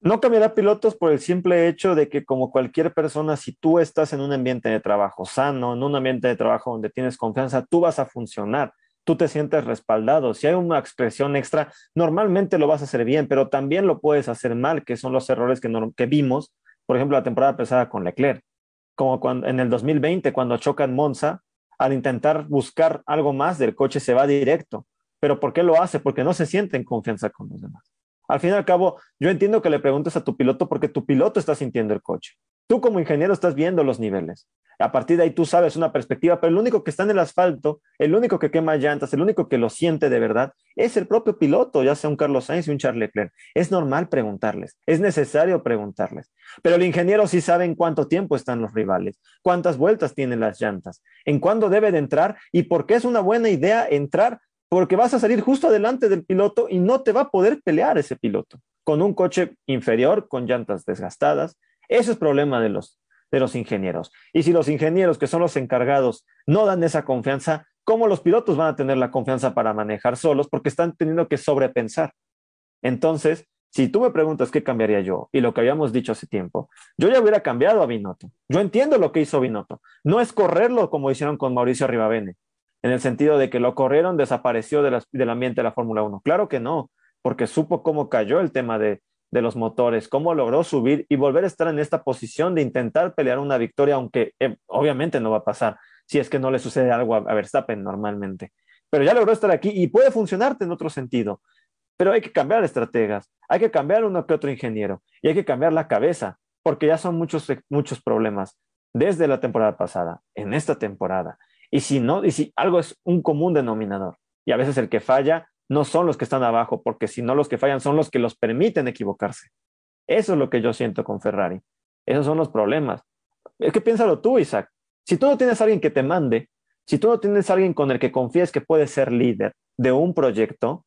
No cambiará pilotos por el simple hecho de que como cualquier persona, si tú estás en un ambiente de trabajo sano, en un ambiente de trabajo donde tienes confianza, tú vas a funcionar, tú te sientes respaldado. Si hay una expresión extra, normalmente lo vas a hacer bien, pero también lo puedes hacer mal, que son los errores que, que vimos, por ejemplo, la temporada pasada con Leclerc, como cuando, en el 2020, cuando choca en Monza, al intentar buscar algo más del coche se va directo. ¿Pero por qué lo hace? Porque no se siente en confianza con los demás. Al fin y al cabo, yo entiendo que le preguntes a tu piloto porque tu piloto está sintiendo el coche. Tú como ingeniero estás viendo los niveles. A partir de ahí tú sabes una perspectiva, pero el único que está en el asfalto, el único que quema llantas, el único que lo siente de verdad, es el propio piloto, ya sea un Carlos Sainz y un Charles Leclerc. Es normal preguntarles, es necesario preguntarles. Pero el ingeniero sí sabe en cuánto tiempo están los rivales, cuántas vueltas tienen las llantas, en cuándo debe de entrar y por qué es una buena idea entrar, porque vas a salir justo adelante del piloto y no te va a poder pelear ese piloto con un coche inferior, con llantas desgastadas. Ese es problema de los, de los ingenieros. Y si los ingenieros, que son los encargados, no dan esa confianza, ¿cómo los pilotos van a tener la confianza para manejar solos? Porque están teniendo que sobrepensar. Entonces, si tú me preguntas qué cambiaría yo y lo que habíamos dicho hace tiempo, yo ya hubiera cambiado a Binotto. Yo entiendo lo que hizo Binotto. No es correrlo como hicieron con Mauricio Rivabene, en el sentido de que lo corrieron, desapareció del ambiente de la Fórmula 1. Claro que no, porque supo cómo cayó el tema de, de los motores, cómo logró subir y volver a estar en esta posición de intentar pelear una victoria, aunque eh, obviamente no va a pasar si es que no le sucede algo a, a, Verstappen normalmente. Pero ya logró estar aquí y puede funcionarte en otro sentido. Pero hay que cambiar estrategas, hay que cambiar uno que otro ingeniero y hay que cambiar la cabeza, porque ya son muchos, muchos problemas desde la temporada pasada, en esta temporada. Y si no, y si algo es un común denominador, y a veces el que falla no son los que están abajo, porque si no los que fallan son los que los permiten equivocarse. Eso es lo que yo siento con Ferrari. Esos son los problemas. Es que piénsalo tú, Isaac. Si tú no tienes a alguien que te mande, si tú no tienes a alguien con el que confíes que puede ser líder de un proyecto,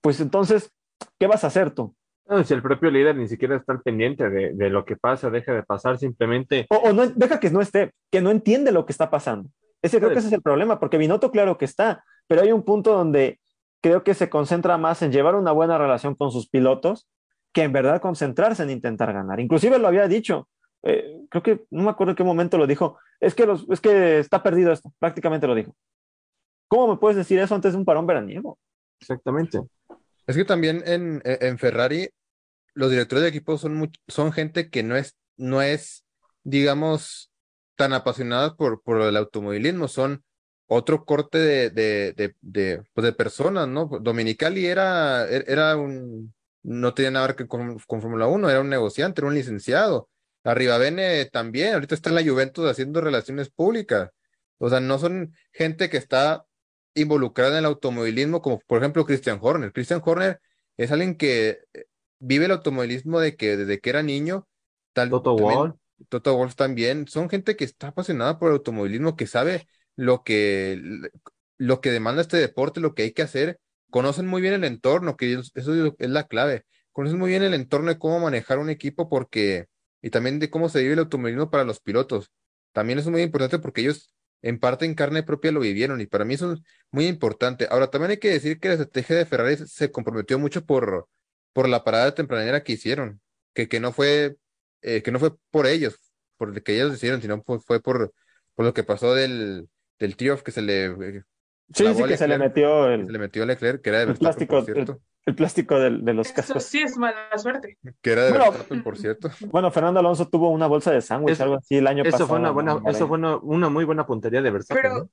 pues entonces, ¿qué vas a hacer tú? No, si el propio líder ni siquiera está al pendiente de, de lo que pasa, deja de pasar simplemente. O, o, no, deja que no esté, que no entiende lo que está pasando. Ese creo que ese es el problema, porque Binotto claro que está, pero hay un punto donde creo que se concentra más en llevar una buena relación con sus pilotos que en verdad concentrarse en intentar ganar. Inclusive lo había dicho, eh, creo que no me acuerdo en qué momento lo dijo, es que, los, es que está perdido esto, prácticamente lo dijo. ¿Cómo me puedes decir eso antes de un parón veraniego? Exactamente. Es que también en, en Ferrari los directores de equipo son, muy, son gente que no es, no es, digamos, tan apasionada por, por el automovilismo, son otro corte de, de, de, de, pues personas, ¿no? Dominicali era, era un, no tenía nada que ver con, con Fórmula 1, era un negociante, era un licenciado. Arriba Bene también, ahorita está en la Juventus haciendo relaciones públicas. O sea, no son gente que está involucrada en el automovilismo, como por ejemplo Christian Horner. Christian Horner es alguien que vive el automovilismo de que desde que era niño. Tal, Toto. Toto Wolff también. Son gente que está apasionada por el automovilismo, que sabe lo que, lo que demanda este deporte, lo que hay que hacer. Conocen muy bien el entorno, que eso es la clave. Conocen muy bien el entorno de cómo manejar un equipo porque, y también de cómo se vive el automovilismo para los pilotos. También es muy importante porque ellos en parte en carne propia lo vivieron y para mí eso es muy importante. Ahora, también hay que decir que la estrategia de Ferrari se comprometió mucho por, por la parada tempranera que hicieron, que, que no fue, eh, que no fue por ellos, por lo que ellos hicieron, sino fue, fue por, por lo que pasó del, del tío que se le eh, sí, sí, que se le metió el, se le metió a Leclerc, que era de el Verstappen, plástico, por cierto. el, el plástico de, de los Eso cascos. sí es mala suerte. Que era de Bueno, Verstappen, por cierto. (laughs) Bueno, Fernando Alonso tuvo una bolsa de sándwich, algo así el año Eso pasado. fue una buena, eso fue una, una muy buena puntería de Verstappen. Pero, ¿eh?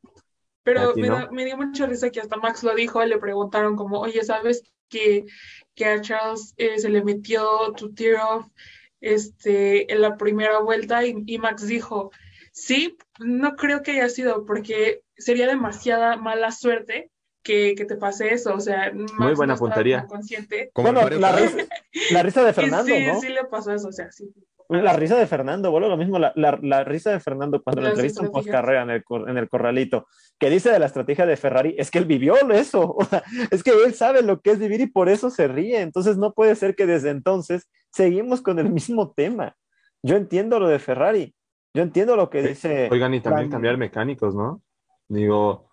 pero me, no. da- me dio mucha risa que hasta Max lo dijo, le preguntaron como, oye, ¿sabes que, que a Charles eh, se le metió tu tear off este, en la primera vuelta? Y, y Max dijo, sí, no creo que haya sido, porque sería demasiada mala suerte que, que te pase eso. O sea, Max Muy buena no puntería. consciente. Como Bueno, la risa, la risa de (laughs) Y Fernando, sí, ¿no? sí le pasó eso, o sea, sí. La risa de Fernando, vuelvo a lo mismo, la, la- la risa de Fernando cuando lo entrevistan post carrera en el, cor- en el corralito, que dice de la estrategia de Ferrari, es que él vivió eso, (laughs) o sea, es que él sabe lo que es vivir y por eso se ríe, entonces no puede ser que desde entonces seguimos con el mismo tema. Yo entiendo lo de Ferrari, yo entiendo lo que dice... Oigan, y también cambiar mecánicos, ¿no? Digo,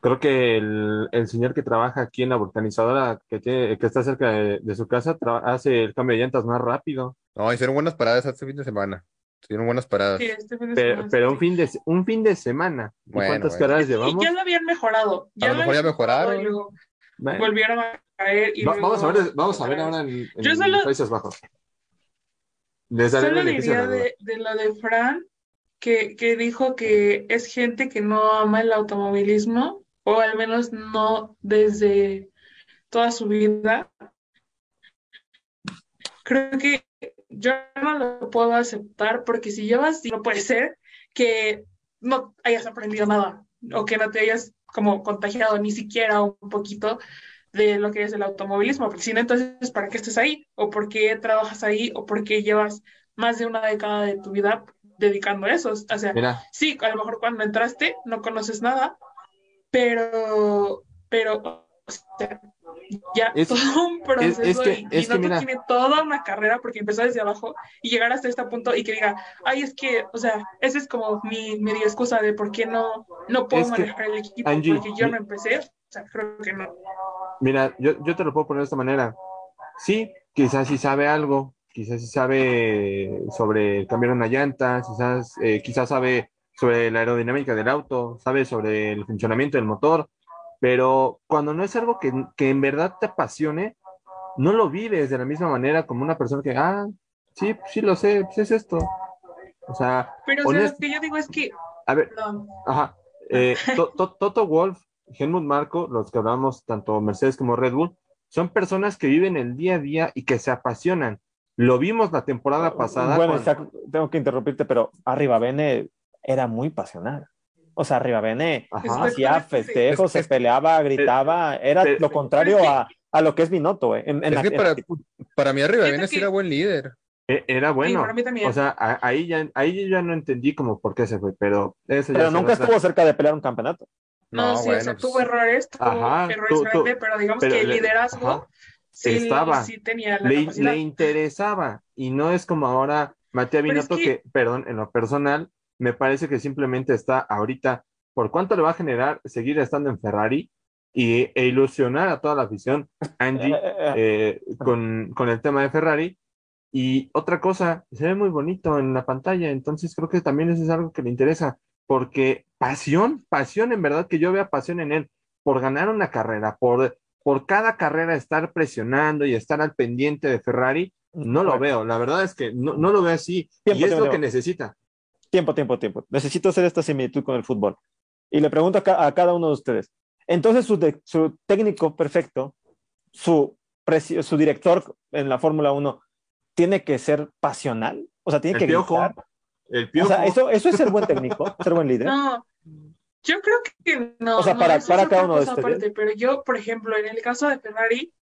creo que el, el señor que trabaja aquí en la vulcanizadora que, tiene- que está cerca de, de su casa hace el cambio de llantas más rápido. No, hicieron buenas paradas este fin de semana. Hicieron buenas paradas. Sí, este fin de Pero, semana, pero sí. un fin de, un fin de semana. ¿Y Bueno, cuántas bueno. Y llevamos? ya lo habían mejorado. A lo lo mejor ya mejoraron. y luego Bueno, volvieron a caer. Y va- luego vamos a ver, vamos a ver ahora en, en Yo solo- Países Bajos. Les Solo diría de, de lo de Fran, que, que dijo que es gente que no ama el automovilismo, o al menos no desde toda su vida. Creo que yo no lo puedo aceptar porque si llevas, no puede ser que no hayas aprendido nada o que no te hayas como contagiado ni siquiera un poquito de lo que es el automovilismo, porque si no, entonces, ¿para qué estás ahí? ¿O por qué trabajas ahí? ¿O por qué llevas más de una década de tu vida dedicando a eso? O sea, Mira, sí, a lo mejor cuando entraste no conoces nada, pero, pero, o sea, ya Es- todo un proceso es que- y, es que mira. tiene toda una carrera porque empezó desde abajo y llegar hasta este punto y que diga, ay, es que, o sea, esa es como mi media excusa de por qué no, no puedo manejar el equipo Angie, porque yo no empecé, o sea, creo que no. mira, yo, yo te lo puedo poner de esta manera. Sí, quizás sí sabe algo, quizás sí sabe sobre cambiar una llanta, quizás, eh, quizás sabe sobre la aerodinámica del auto, sabe sobre el funcionamiento del motor, pero cuando no es algo que, que en verdad te apasione, no lo vives de la misma manera como una persona que, ah, sí, sí lo sé, pues es esto. O sea, Pero, o sea, lo que yo digo es que, a ver, perdón, Ajá. Eh, (laughs) To- To- Toto Wolf, Helmut Marco, los que hablamos tanto Mercedes como Red Bull, son personas que viven el día a día y que se apasionan. Lo vimos la temporada pasada. Bueno, cuando- Isaac, tengo que interrumpirte, pero Arriba Bene era muy pasional. O sea, Ajá. hacía festejos, Es- se peleaba, gritaba, era lo contrario a, a lo que es Binotto, eh, en, en Es la- que para, para mí viene sí era buen líder. E- Era sí, bueno. para mí también. O sea, a- ahí ya, ahí ya no entendí como por qué se fue, pero eso ya Pero nunca estuvo cerca de pelear un campeonato. No, No, sí, bueno, o sea, pues- tuvo errores, tuvo Ajá, errores tú- tú- grandes, pero digamos pero que el liderazgo ajá, sí, estaba. sí tenía la le, le interesaba y no es como ahora Matías Pero es Binotto que- que... perdón, en lo personal, me parece que simplemente está ahorita, por cuánto le va a generar seguir estando en Ferrari y, e ilusionar a toda la afición, Angie, Eh, eh, eh, con, con el tema de Ferrari. Y otra cosa, se ve muy bonito en la pantalla, entonces creo que también eso es algo que le interesa, porque pasión, pasión, en verdad que yo vea pasión en él por ganar una carrera, por, por cada carrera estar presionando y estar al pendiente de Ferrari, no lo veo, la verdad es que no, no lo veo así, y es lo que necesita. Tiempo, tiempo, tiempo. Necesito hacer esta similitud con el fútbol. Y le pregunto a, ca- a cada uno de ustedes. Entonces, su, de- su técnico perfecto, su, su director en la Fórmula 1, tiene que ser pasional. O sea, tiene El que piojo, gritar. el O piojo, sea, eso, eso es ser buen técnico, (laughs) ser buen líder. No, yo creo que no. O sea, no, para- para cada uno de ustedes. aparte, pero yo, por ejemplo, en el caso de Ferrari,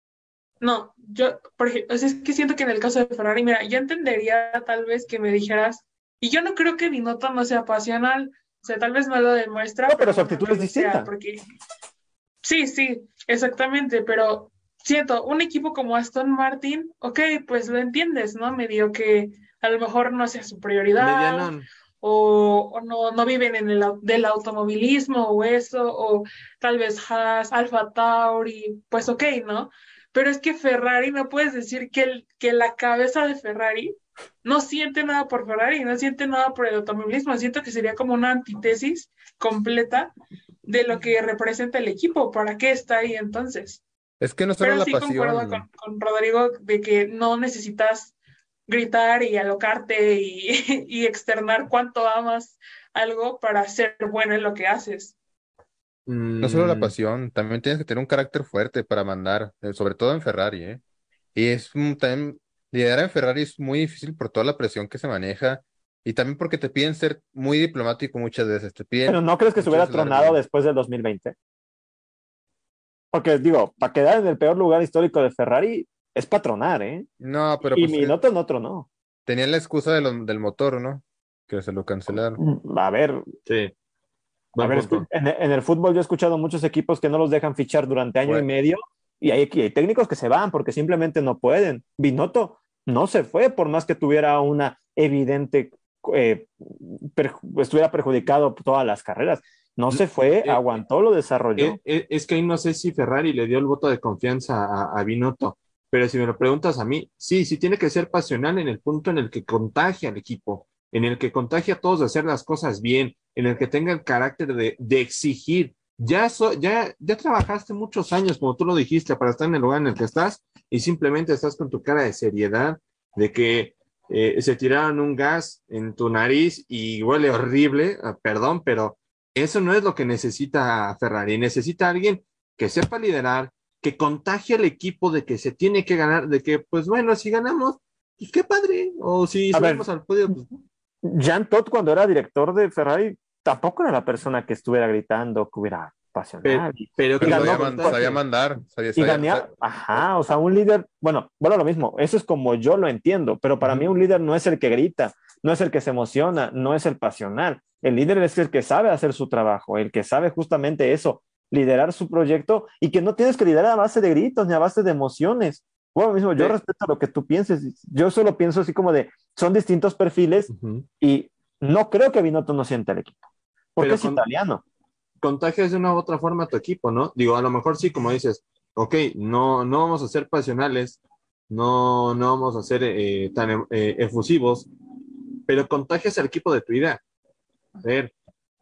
no, yo, por ejemplo, es que siento que en el caso de Ferrari, mira, yo entendería tal vez que me dijeras, y yo no creo que Binotto no sea pasional, o sea, tal vez no lo demuestra, No, pero su actitud es distinta. porque sí, sí, exactamente, pero siento, un equipo como Aston Martin, ok, pues lo entiendes, ¿no? Medio que a lo mejor no sea su prioridad o, o no, no viven en el del automovilismo o eso, o tal vez Haas, Alfa Tauri, pues ok, ¿no? Pero es que Ferrari, no puedes decir que, el, que la cabeza de Ferrari no siente nada por Ferrari, no siente nada por el automovilismo, siento que sería como una antítesis completa de lo que representa el equipo, ¿para qué está ahí entonces? Es que no solo Pero la sí concuerdo pasión. con, con Rodrigo de que no necesitas gritar y alocarte y, (laughs) y externar cuánto amas algo para ser bueno en lo que haces. No solo la Mm, pasión, también tienes que tener un carácter fuerte para mandar, eh, sobre todo en Ferrari, ¿eh? Y es un- también liderar en Ferrari es muy difícil por toda la presión que se maneja y también porque te piden ser muy diplomático muchas veces, te piden Pero no crees que se hubiera tronado después del 2020. Porque digo, para quedar en el peor lugar histórico de Ferrari es patronar, ¿eh? No, pero y pues Minotto no tronó. tenían la excusa de lo- del motor, ¿no? Que se lo cancelaron. A ver, sí. a ver, escu- en, en el fútbol yo he escuchado muchos equipos que no los dejan fichar durante año y medio y hay, y hay técnicos que se van porque simplemente no pueden. Binotto no se fue por más que tuviera una evidente, eh, perju- estuviera perjudicado todas las carreras. No se fue, Eh, aguantó, lo desarrolló. Eh, eh, es que ahí no sé si Ferrari le dio el voto de confianza a, a Binotto, pero si me lo preguntas a mí, sí, sí tiene que ser pasional en el punto en el que contagia al equipo, en el que contagia a todos de hacer las cosas bien, en el que tenga el carácter de, de exigir. Ya, so- ya, ya trabajaste muchos años, como tú lo dijiste, para estar en el lugar en el que estás y simplemente estás con tu cara de seriedad, de que eh, se tiraron un gas en tu nariz y huele horrible, ah, perdón, pero eso no es lo que necesita Ferrari. Necesita alguien que sepa liderar, que contagie al equipo de que se tiene que ganar, de que, pues bueno, si ganamos, pues qué padre. O si subimos al podio, pues Jean Todt, cuando era director de Ferrari, tampoco era la persona que estuviera gritando, que hubiera pasional. Pero, pero que sabía, man- sabía mandar, sabía, Y sabía- ganía, ajá, o sea, un líder, bueno, bueno, lo mismo, eso es como yo lo entiendo, pero para mí un líder no es el que grita, no es el que se emociona, no es el pasional. El líder es el que sabe hacer su trabajo, el que sabe justamente eso, liderar su proyecto y que no tienes que liderar a base de gritos ni a base de emociones. Bueno, mismo, yo Sí. respeto lo que tú pienses, yo solo pienso así como de, son distintos perfiles y no creo que Binotto no sienta el equipo, porque Pero es con- italiano. contagias de una u otra forma a tu equipo, ¿no? Digo, a lo mejor sí, como dices, ok, no, no vamos a ser pasionales, no, no vamos a ser eh, tan eh, efusivos, pero contagias al equipo de tu idea. A ver,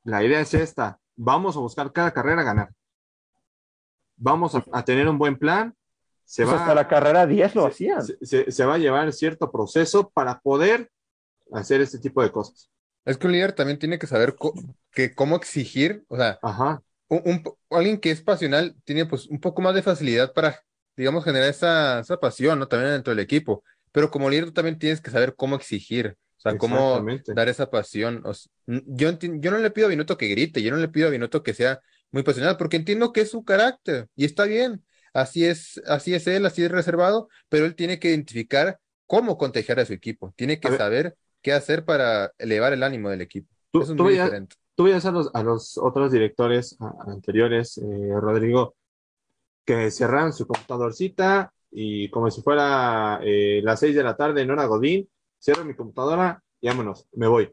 la idea es esta, vamos a buscar cada carrera ganar. Vamos a, a tener un buen plan, se Pues va, hasta la carrera 10 lo se- hacían. se- se- se va a llevar cierto proceso para poder hacer este tipo de cosas. Es que un líder también tiene que saber que cómo exigir, o sea, Ajá, un, alguien que es pasional tiene pues un poco más de facilidad para, digamos, generar esa, esa pasión, ¿no? También dentro del equipo. Pero como líder tú también tienes que saber cómo exigir, o sea, cómo dar esa pasión. O s- n- yo, no le pido a Binotto que grite, yo no le pido a Binotto que sea muy pasional, porque entiendo que es su carácter y está bien. Así es, así es él, así es reservado, pero él tiene que identificar cómo contagiar a su equipo, tiene que A saber qué hacer para elevar el ánimo del equipo. Tú- Eso es tú muy veías- diferente. tú veías a los, a los otros directores a- anteriores, eh, Rodrigo, que cerraban su computadorcita y como si fuera eh, las seis de la tarde en hora Godín, cierro mi computadora y vámonos, me voy.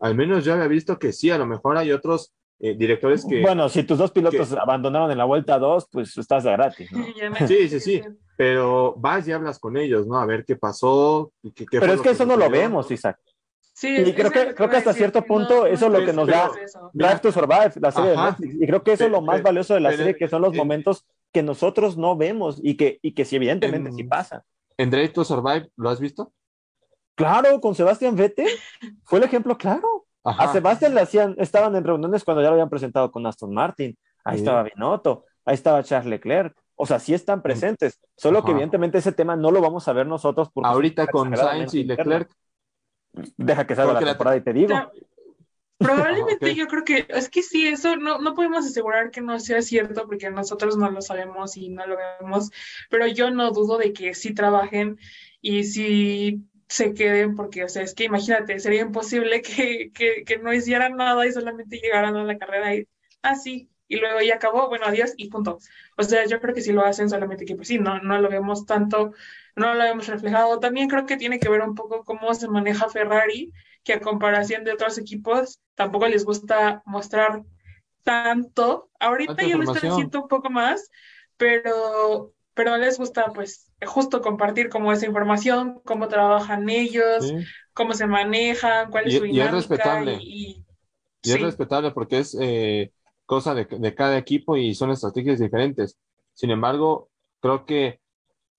Al menos yo había visto que sí, a lo mejor hay otros eh, directores que... Bueno, si tus dos pilotos abandonaron en la vuelta 2, pues estás de gratis, no (laughs) Sí, sí, sí, pero vas y hablas con ellos, ¿no? A ver qué pasó. y qué- qué Pero fue es que eso no lo vemos, Isaac. Sí, Y creo que- creo que hasta decir, cierto no- punto eso es lo que nos da-. Drive to Survive, la serie Ajá. de Netflix. Y creo que eso es lo Pero- más valioso de la pero- serie, que son los eh, momentos que nosotros no vemos y que, y que sí, evidentemente En- sí pasa. ¿En Drive to Survive lo has visto? Claro, con Sebastián Vettel (laughs) fue el ejemplo claro. Ajá. A Sebastián le hacían, estaban en reuniones cuando ya lo habían presentado con Aston Martin. Ahí Sí. estaba Binotto, ahí estaba Charles Leclerc. O sea, sí están presentes, solo que evidentemente ese tema no lo vamos a ver nosotros porque Ahorita con Sainz y. Leclerc, Deja que salga la la- temporada y te digo. Ya, Probablemente Ah, yo creo que es que sí, eso no, no podemos asegurar que no sea cierto porque nosotros no lo sabemos y no lo vemos, pero yo no dudo de que sí trabajen y sí se queden porque, o sea, es que imagínate, sería imposible que, que, que no hicieran nada y solamente llegaran a la carrera y, ah, sí, y luego ya acabó, bueno, adiós y punto. O sea, yo creo que sí lo hacen, solamente que pues sí, no, no lo vemos tanto, no lo vemos reflejado. También creo que tiene que ver un poco cómo se maneja Ferrari que a comparación de otros equipos tampoco les gusta mostrar tanto. Ahorita ya lo están haciendo un poco más, pero, pero les gusta pues justo compartir como esa información, cómo trabajan ellos, ¿sí? cómo se manejan, cuál es Y- su y es dinámica respetable. y, y- Y es sí. respetable porque es eh, cosa de, de cada equipo y son estrategias diferentes. Sin embargo, creo que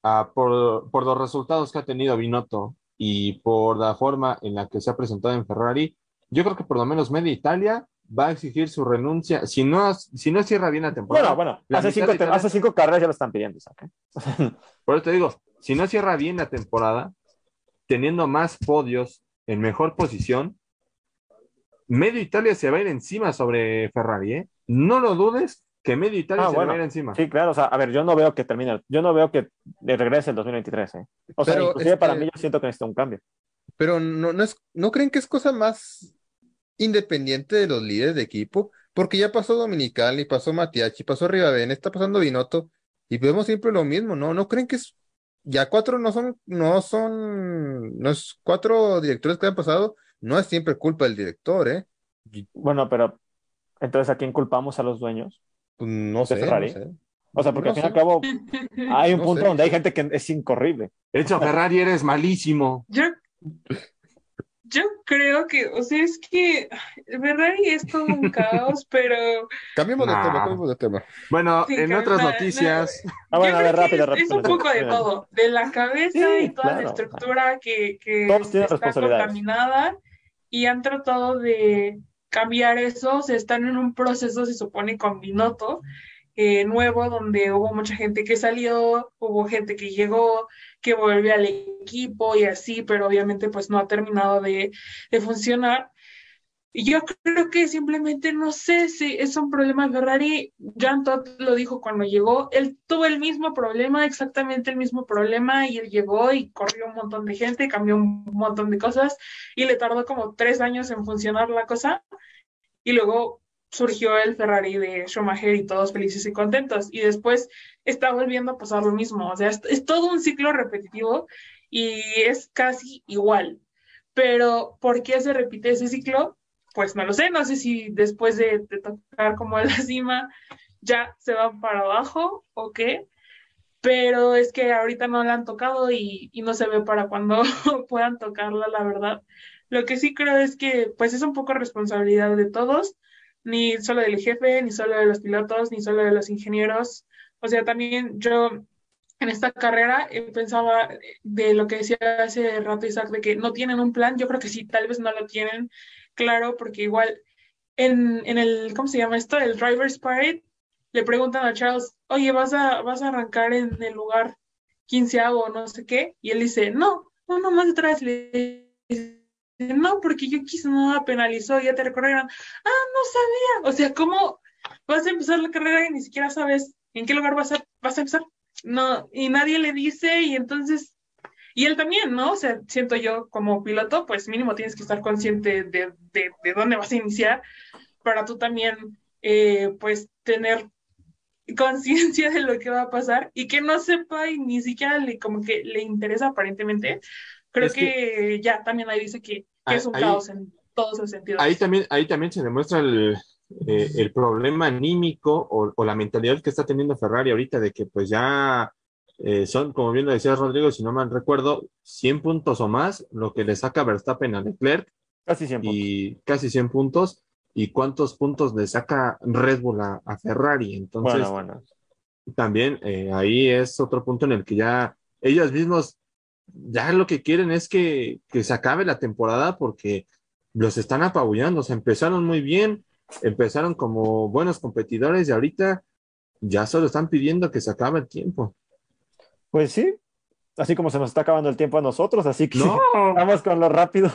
ah, por, por los resultados que ha tenido Binotto y por la forma en la que se ha presentado en Ferrari, yo creo que por lo menos media Italia va a exigir su renuncia. Si no, si no cierra bien la temporada, Bueno, bueno, hace cinco, cada- hace cinco carreras ya lo están pidiendo. ¿eh? (laughs) por eso te digo, si no cierra bien la temporada, teniendo más podios en mejor posición, medio Italia se va a ir encima sobre Ferrari, ¿eh? No lo dudes que medio Italia Ah, se bueno. va a ir encima. Sí, claro, o sea, a ver, yo no veo que termine, yo no veo que regrese el 2023, ¿eh? O sea, Pero, inclusive para este- mí yo siento que necesita un cambio. Pero no, no es, ¿no creen que es cosa más independiente de los líderes de equipo? Porque ya pasó Dominicali, pasó Matiachi, pasó Rivabene, está pasando Binotto, y vemos siempre lo mismo, ¿no? ¿No creen que es, ya cuatro no son, no son, no es cuatro directores que han pasado, no es siempre culpa del director, ¿eh? Bueno, pero Entonces, ¿a quién culpamos a los dueños? Pues, no ¿De sé, no Ferrari? sé. O sea, porque No al fin y al cabo (laughs) hay un No punto sé. donde hay gente que es incorrible. De hecho, Ferrari eres malísimo. Yo, yo creo que, o sea, es que Ferrari es todo un caos, (laughs) pero Cambiemos de tema, cambiemos de tema. Bueno, Sí, en otras noticias, Ah, bueno, yo a ver, rápido, es, rápido. es un poco de todo, de la cabeza Sí, y toda la estructura que, que Todos está contaminada y han tratado de cambiar eso, o sea, están en un proceso, se supone, con Binotto, eh, nuevo, donde hubo mucha gente que salió, hubo gente que llegó, que volvió al equipo y así, pero obviamente pues no ha terminado de, de funcionar. Y yo creo que simplemente no sé si es un problema de Ferrari. Jean Todt lo dijo cuando llegó. Él tuvo el mismo problema, exactamente el mismo problema, y él llegó y corrió un montón de gente, cambió un montón de cosas, y le tardó como tres años en funcionar la cosa. Y luego surgió el Ferrari de Schumacher y todos felices y contentos. Y después está volviendo a pasar lo mismo. O sea, es, es todo un ciclo repetitivo y es casi igual. Pero, ¿por qué se repite ese ciclo? Pues no lo sé, no sé si después de, tocar como a la cima ya se van para abajo o qué, pero es que ahorita no la han tocado y, y no se ve para cuando (laughs) puedan tocarla, la verdad. Lo que sí creo es que pues es un poco responsabilidad de todos, ni solo del jefe, ni solo de los pilotos, ni solo de los ingenieros. O sea, también yo en esta carrera eh, pensaba de lo que decía hace rato Isaac, de que no tienen un plan, yo creo que sí, tal vez no lo tienen claro, porque igual en, en el, ¿cómo se llama esto? El Driver's Parade, le preguntan a Charles, oye, ¿vas a, vas a arrancar en el lugar quinceavo o no sé qué? Y él dice, no, no, no, más detrás. Le dice, no, porque yo quise, no penalizó, ya te recorrieron. Ah, no sabía. O sea, ¿cómo vas a empezar la carrera y ni siquiera sabes en qué lugar vas a, vas a empezar? No, y nadie le dice, y entonces, y él también, ¿no? O sea, siento yo como piloto, pues mínimo tienes que estar consciente de, de, de dónde vas a iniciar para tú también, eh, pues, tener conciencia de lo que va a pasar y que no sepa y ni siquiera le, como que le interesa aparentemente. Creo Es que, que- ya también ahí dice que, que es un Ahí- caos en todos los sentidos. ahí también, ahí también se demuestra el, eh, el problema anímico o, o la mentalidad que está teniendo Ferrari ahorita de que pues ya eh, son, como bien lo decía Rodrigo, si no mal recuerdo, 100 puntos o más, lo que le saca Verstappen a Leclerc Casi siempre. y casi 100 puntos. ¿Y cuántos puntos le saca Red Bull a, a Ferrari? Entonces, Bueno, bueno. también eh, ahí es otro punto en el que ya ellos mismos ya lo que quieren es que, que se acabe la temporada porque los están apabullando. O sea, empezaron muy bien, empezaron como buenos competidores y ahorita ya solo están pidiendo que se acabe el tiempo. Pues sí, así como se nos está acabando el tiempo a nosotros, así que No, (laughs) vamos con lo rápido.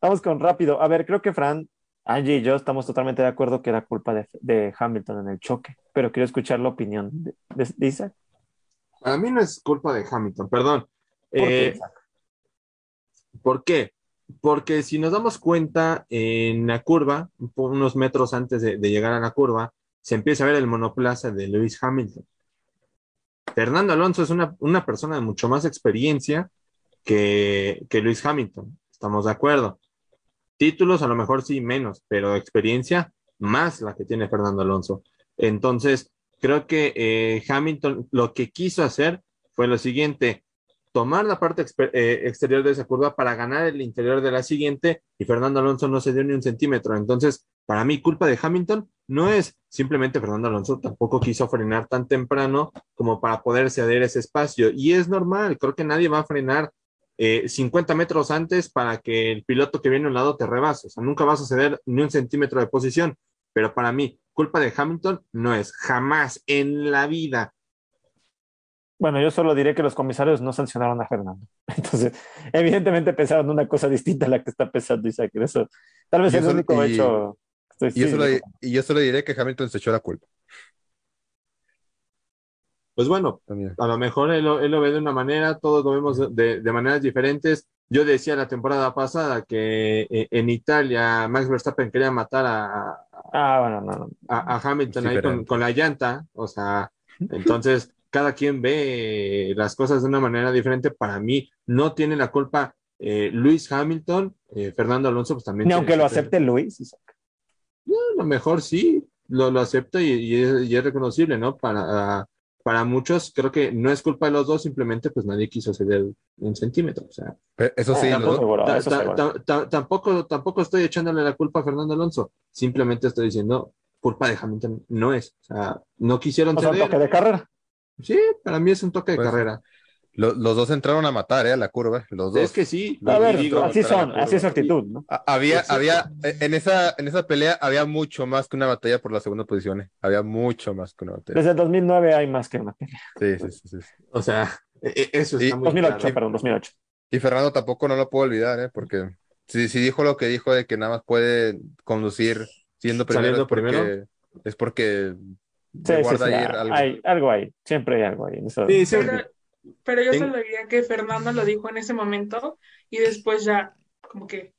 Vamos con rápido. A ver, creo que Fran, Angie y yo estamos totalmente de acuerdo que era culpa de, de Hamilton en el choque, pero quiero escuchar la opinión de, de- de Isaac. para mí no es culpa de Hamilton, perdón. ¿Por qué, Eh, Isaac? ¿Por qué? Porque si nos damos cuenta, en la curva, unos metros antes de, de llegar a la curva, se empieza a ver el monoplaza de Lewis Hamilton. Fernando Alonso es una, una persona de mucho más experiencia que, que Lewis Hamilton, estamos de acuerdo. Títulos a lo mejor sí menos, pero experiencia más la que tiene Fernando Alonso. Entonces, creo que eh, Hamilton lo que quiso hacer fue lo siguiente, tomar la parte eh, exterior de esa curva para ganar el interior de la siguiente y Fernando Alonso no se dio ni un centímetro. Entonces, para mí, culpa de Hamilton no es simplemente Fernando Alonso, tampoco quiso frenar tan temprano como para poder ceder ese espacio. Y es normal, creo que nadie va a frenar eh, 50 metros antes para que el piloto que viene a un lado te rebase. O sea, nunca vas a ceder ni un centímetro de posición. Pero para mí, culpa de Hamilton no es jamás en la vida. Bueno, yo solo diré que los comisarios no sancionaron a Fernando. (laughs) Entonces, evidentemente pensaron una cosa distinta a la que está pensando Isaac. Eso, tal vez Y es el único y- hecho. Estoy, Y yo, sí, solo, y yo solo diré que Hamilton se echó la culpa Pues bueno, también. a lo mejor él, lo- él lo ve de una manera, todos lo vemos de- maneras diferentes. Yo decía la temporada pasada que eh, en Italia Max Verstappen quería matar a, Ah, bueno, no, no. a, a Hamilton Sí, ahí con la llanta, o sea, (laughs) entonces cada quien ve las cosas de una manera diferente. Para mí no tiene la culpa eh, Luis Hamilton, eh, Fernando Alonso, pues también. Ni aunque lo acepte Luis. Isaac. lo mejor sí, lo, lo acepto y, y es, y es reconocible, ¿no? Para, para muchos creo que no es culpa de los dos, simplemente pues nadie quiso ceder un centímetro. O sea, Pero Eso sí, los tampoco ta- ta- ta- tampoco, tampoco estoy echándole la culpa a Fernando Alonso, simplemente estoy diciendo culpa de Hamilton no es. O sea, no quisieron O sea, ceder. toque de carrera. Sí, para mí es un toque de Pues, carrera. lo- los dos entraron a matar, ¿eh? A la curva. Los dos. Es que sí, A y ver, digo, así son, así es su actitud, ¿no? A- Había, Exacto. había, eh, en esa, en esa pelea había mucho más que una batalla por la segunda posición. ¿eh? Había mucho más que una batalla. Desde el 2009 hay más que una pelea. Sí, sí, sí, sí. o sea, e- e- eso Y- está muy 2008, claro. perdón, 2008. Y Fernando tampoco no lo puedo olvidar, ¿eh? Porque si, si dijo lo que dijo de que nada más puede conducir siendo primero, es porque, primero. es porque Sí, sí, sí, ahí ah, algo. Hay algo ahí, siempre hay algo ahí. en eso. Sí, sí, Pero, pero yo solo diría que Fernando lo dijo en ese momento y después ya, como que.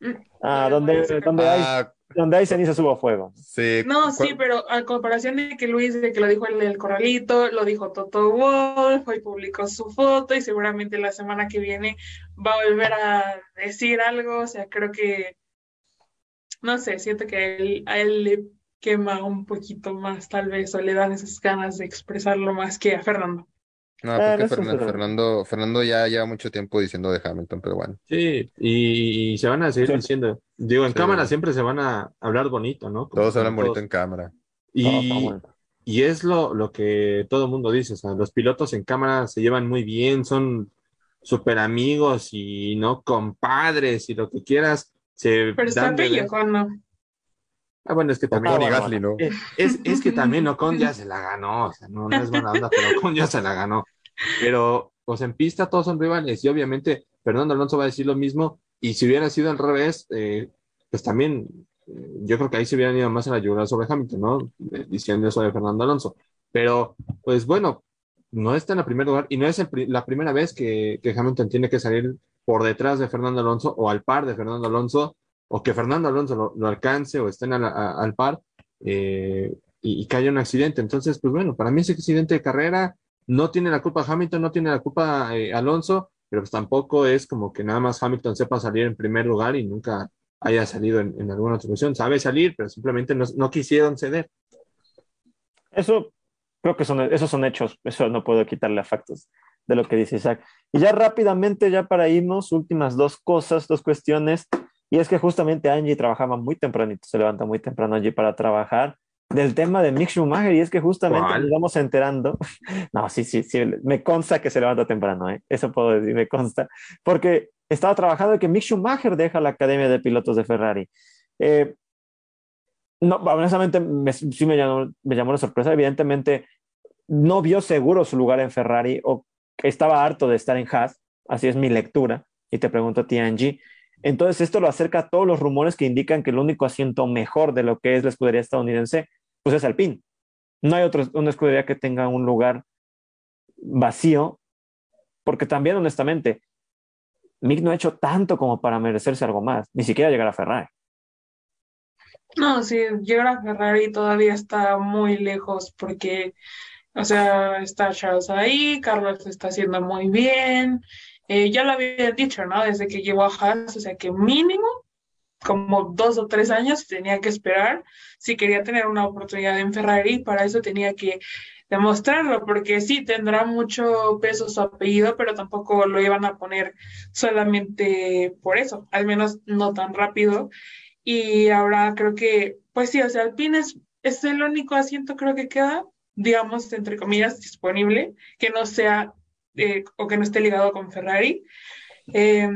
mm, Ah, donde, donde, hay, Ah, donde hay ceniza hubo fuego. sí. No, sí, pero a comparación de que Luis, de que lo dijo el del corralito, lo dijo Toto Wolf, hoy publicó su foto y seguramente la semana que viene va a volver a decir algo, o sea, creo que, no sé, siento que a él, a él le quema un poquito más tal vez o le dan esas ganas de expresarlo más que a Fernando. No, Eh, porque Fernando. Fernando, Fernando ya lleva mucho tiempo diciendo de Hamilton, pero bueno. Sí, y, y se van a seguir Sí. diciendo. Digo, en Sí. cámara siempre se van a hablar bonito, ¿no? Como Todos hablan todos. bonito en cámara. Y, está y es lo, lo que todo el mundo dice, o sea, los pilotos en cámara se llevan muy bien, son súper amigos y no compadres y lo que quieras, se dan y ver. Ocon no. Ah, bueno, es que también, Gasly, ¿no? eh, es, es que también Ocon ya se la ganó, o sea, no, no es buena onda, pero Ocon ya se la ganó. Pero, pues en pista todos son rivales y obviamente Fernando Alonso va a decir lo mismo y si hubiera sido al revés, eh, pues también eh, yo creo que ahí se hubieran ido más a la yugular sobre Hamilton, ¿no? Eh, diciendo eso de Fernando Alonso. Pero, pues bueno, no está en el primer lugar y no es el la primera vez que, que Hamilton tiene que salir por detrás de Fernando Alonso o al par de Fernando Alonso o que Fernando Alonso lo, alcance o estén al par eh, y, y que haya un accidente. Entonces, pues bueno, para mí ese accidente de carrera no tiene la culpa Hamilton, no tiene la culpa eh, Alonso, pero pues tampoco es como que nada más Hamilton sepa salir en primer lugar y nunca haya salido en, alguna otra ocasión. Sabe salir, pero simplemente no, no quisieron ceder. Eso creo que son, esos son hechos, eso no puedo quitarle a factos de lo que dice Isaac. Y ya rápidamente, ya para irnos, últimas dos cosas, dos cuestiones, y es que justamente Angie trabajaba muy tempranito, se levanta muy temprano Angie para trabajar, del tema de Mick Schumacher, y es que justamente ¿Cuál? nos vamos enterando, (laughs) no, sí, sí, sí, me consta que se levanta temprano, ¿eh? eso puedo decir, me consta, porque estaba trabajando de que Mick Schumacher deja la Academia de Pilotos de Ferrari. Eh, no, honestamente, me, sí me llamó, me llamó la sorpresa. Evidentemente, no vio seguro su lugar en Ferrari o estaba harto de estar en Haas. Así es mi lectura. Y te pregunto a ti, Angie. Entonces, esto lo acerca a todos los rumores que indican que el único asiento mejor de lo que es la escudería estadounidense, pues es Alpine. No hay otra una escudería que tenga un lugar vacío, porque también, honestamente, Mick no ha hecho tanto como para merecerse algo más, ni siquiera llegar a Ferrari. No, sí, llegar a Ferrari todavía está muy lejos porque, o sea, está Charles ahí, Carlos lo está haciendo muy bien. Eh, ya lo había dicho, ¿no? Desde que llegó a Haas, o sea, que mínimo como dos o tres años tenía que esperar si quería tener una oportunidad en Ferrari, para eso tenía que demostrarlo, porque sí tendrá mucho peso su apellido, pero tampoco lo iban a poner solamente por eso, al menos no tan rápido. Y ahora creo que, pues sí, o sea, Alpine es, es el único asiento creo que queda, digamos, entre comillas, disponible, que no sea eh, o que no esté ligado con Ferrari. Eh,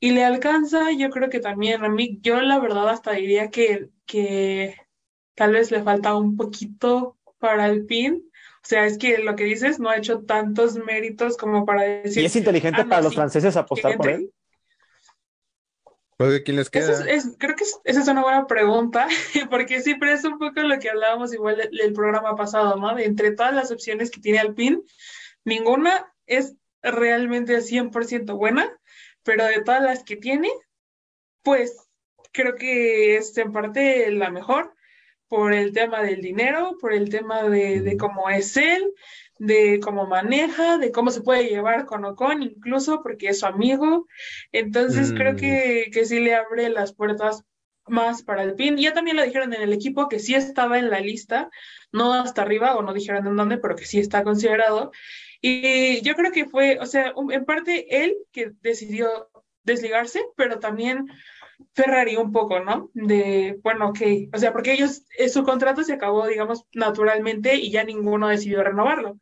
y le alcanza, yo creo que también a mí, yo la verdad hasta diría que, que tal vez le falta un poquito para Alpine. O sea, es que lo que dices no ha hecho tantos méritos como para decir. ¿Y es inteligente ah, no, para los franceses apostar por él? Pues, ¿de quién les Eso queda? es, es- creo que es- esa es una buena pregunta, (laughs) porque sí, pero es un poco lo que hablábamos igual del, del programa pasado, ¿no? De entre todas las opciones que tiene Alpine, ninguna es realmente 100% buena, pero de todas las que tiene, pues creo que es en parte la mejor por el tema del dinero, por el tema de, de cómo es él, de cómo maneja, de cómo se puede llevar con Ocon, incluso porque es su amigo. Entonces creo Mm. que, que sí le abre las puertas más para Alpine. Ya también lo dijeron en el equipo que sí estaba en la lista, no hasta arriba o no dijeron en dónde, pero que sí está considerado. Y yo creo que fue, o sea, en parte él que decidió desligarse, pero también Ferrari un poco, ¿no? De, bueno, ok, o sea, porque ellos, eh, su contrato se acabó, digamos, naturalmente y ya ninguno decidió renovarlo.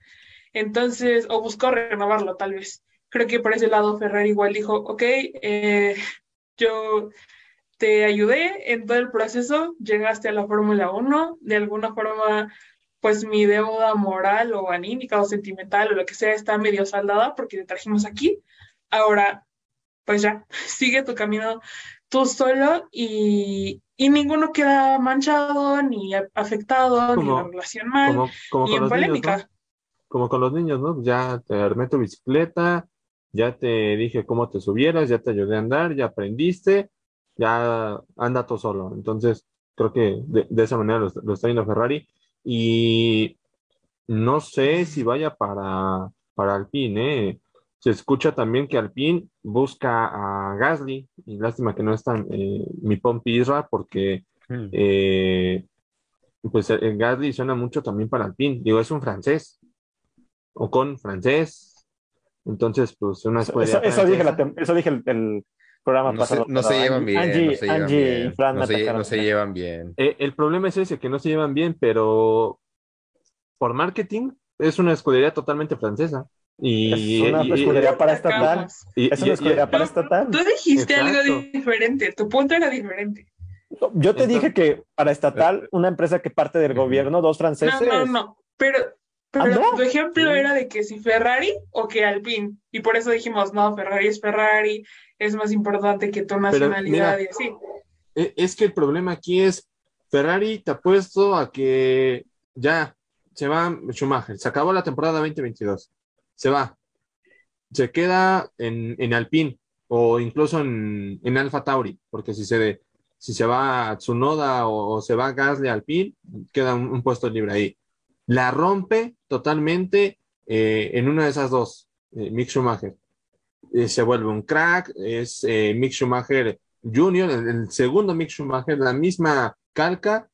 Entonces, o buscó renovarlo tal vez. Creo que por ese lado Ferrari igual dijo, ok, eh, yo te ayudé en todo el proceso, llegaste a la Fórmula 1, de alguna forma, pues mi deuda moral o anímica o sentimental o lo que sea está medio saldada porque te trajimos aquí. Ahora, pues ya, (laughs) sigue tu camino tú solo y, y ninguno queda manchado, ni afectado, ni la relación mal, como, ni en polémica. Como con los niños, ¿no? Ya te armé tu bicicleta, ya te dije cómo te subieras, ya te ayudé a andar, ya aprendiste, ya anda tú solo. Entonces, creo que de, esa manera lo, está yendo Ferrari. Y no sé si vaya para, para Alpine, ¿eh? Se escucha también que Alpine busca a Gasly, y lástima que no está eh, mi Pompi Isra, porque hmm. eh, pues el Gasly suena mucho también para Alpine. Digo, es un francés, o con francés. Entonces, pues una escuela. Eso, dije, eso dije el, programa no pasado. Se, no se llevan bien. Angie, no se llevan bien. no, se, llevan bien. Eh, el problema es ese, que no se llevan bien, pero por marketing es una escudería totalmente francesa. Y, es una escudería para estatal. es una escudería para estatal. Tú dijiste algo diferente, tu punto era diferente. Yo te dije que para estatal, una empresa que parte del gobierno, dos franceses. No, no, no. Pero, pero tu ejemplo era de que si Ferrari o que Alpine. Y por eso dijimos, no, Ferrari es Ferrari, es más importante que tu nacionalidad y así. E, es que el problema aquí es, Ferrari te ha puesto a que ya se va Schumacher, se acabó la temporada 2022 se va. Se queda en, en Alpine o incluso en, en Alfa Tauri, porque si se, si se va a Tsunoda o, se va a Gasly Alpine, queda un, puesto libre ahí. La rompe totalmente eh, en una de esas dos, eh, Mick Schumacher. Eh, se vuelve un crack, es Mick Schumacher Jr., el, el, segundo Mick Schumacher, la misma calca.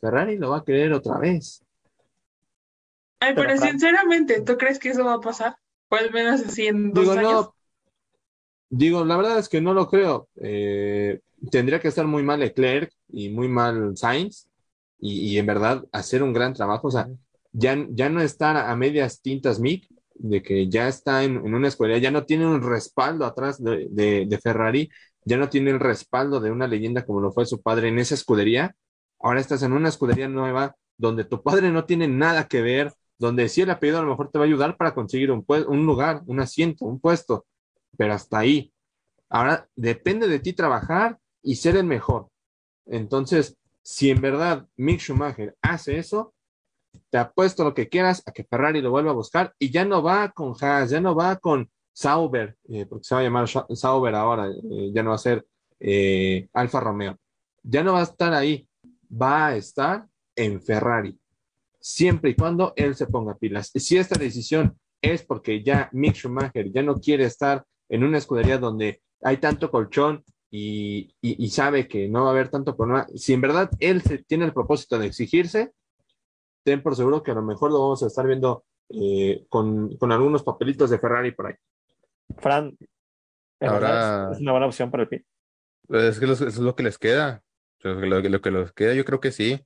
Ferrari lo va a querer otra vez. Ay, pero, sinceramente, ¿tú crees que eso va a pasar? O al menos así en dos digo, años. No, digo, la verdad es que no lo creo. Eh, tendría que estar muy mal Leclerc y muy mal Sainz y, y, en verdad hacer un gran trabajo. O sea, ya, ya no estar a medias tintas Mick, de que ya está en, en una escuela, ya no tiene un respaldo atrás de, de, de, Ferrari, ya no tiene el respaldo de una leyenda como lo fue su padre en esa escudería. Ahora estás en una escudería nueva donde tu padre no tiene nada que ver, donde sí el apellido a lo mejor te va a ayudar para conseguir un, un lugar, un asiento, un puesto, pero hasta ahí. Ahora depende de ti trabajar y ser el mejor. Entonces, si en verdad Mick Schumacher hace eso, te apuesto lo que quieras a que Ferrari lo vuelva a buscar y ya no va con Haas, ya no va con Sauber, eh, porque se va a llamar Sauber ahora, eh, ya no va a ser eh, Alfa Romeo. Ya no va a estar ahí, va a estar en Ferrari siempre y cuando él se ponga pilas. Si esta decisión es porque ya Mick Schumacher ya no quiere estar en una escudería donde hay tanto colchón y, sabe que no va a haber tanto problema, si en verdad él tiene el propósito de exigirse, ten por seguro que a lo mejor lo vamos a estar viendo eh, con, algunos papelitos de Ferrari por ahí. Fran, ahora es una buena opción para el pie. Es que eso es lo que les queda. Lo, que les queda, yo creo que sí.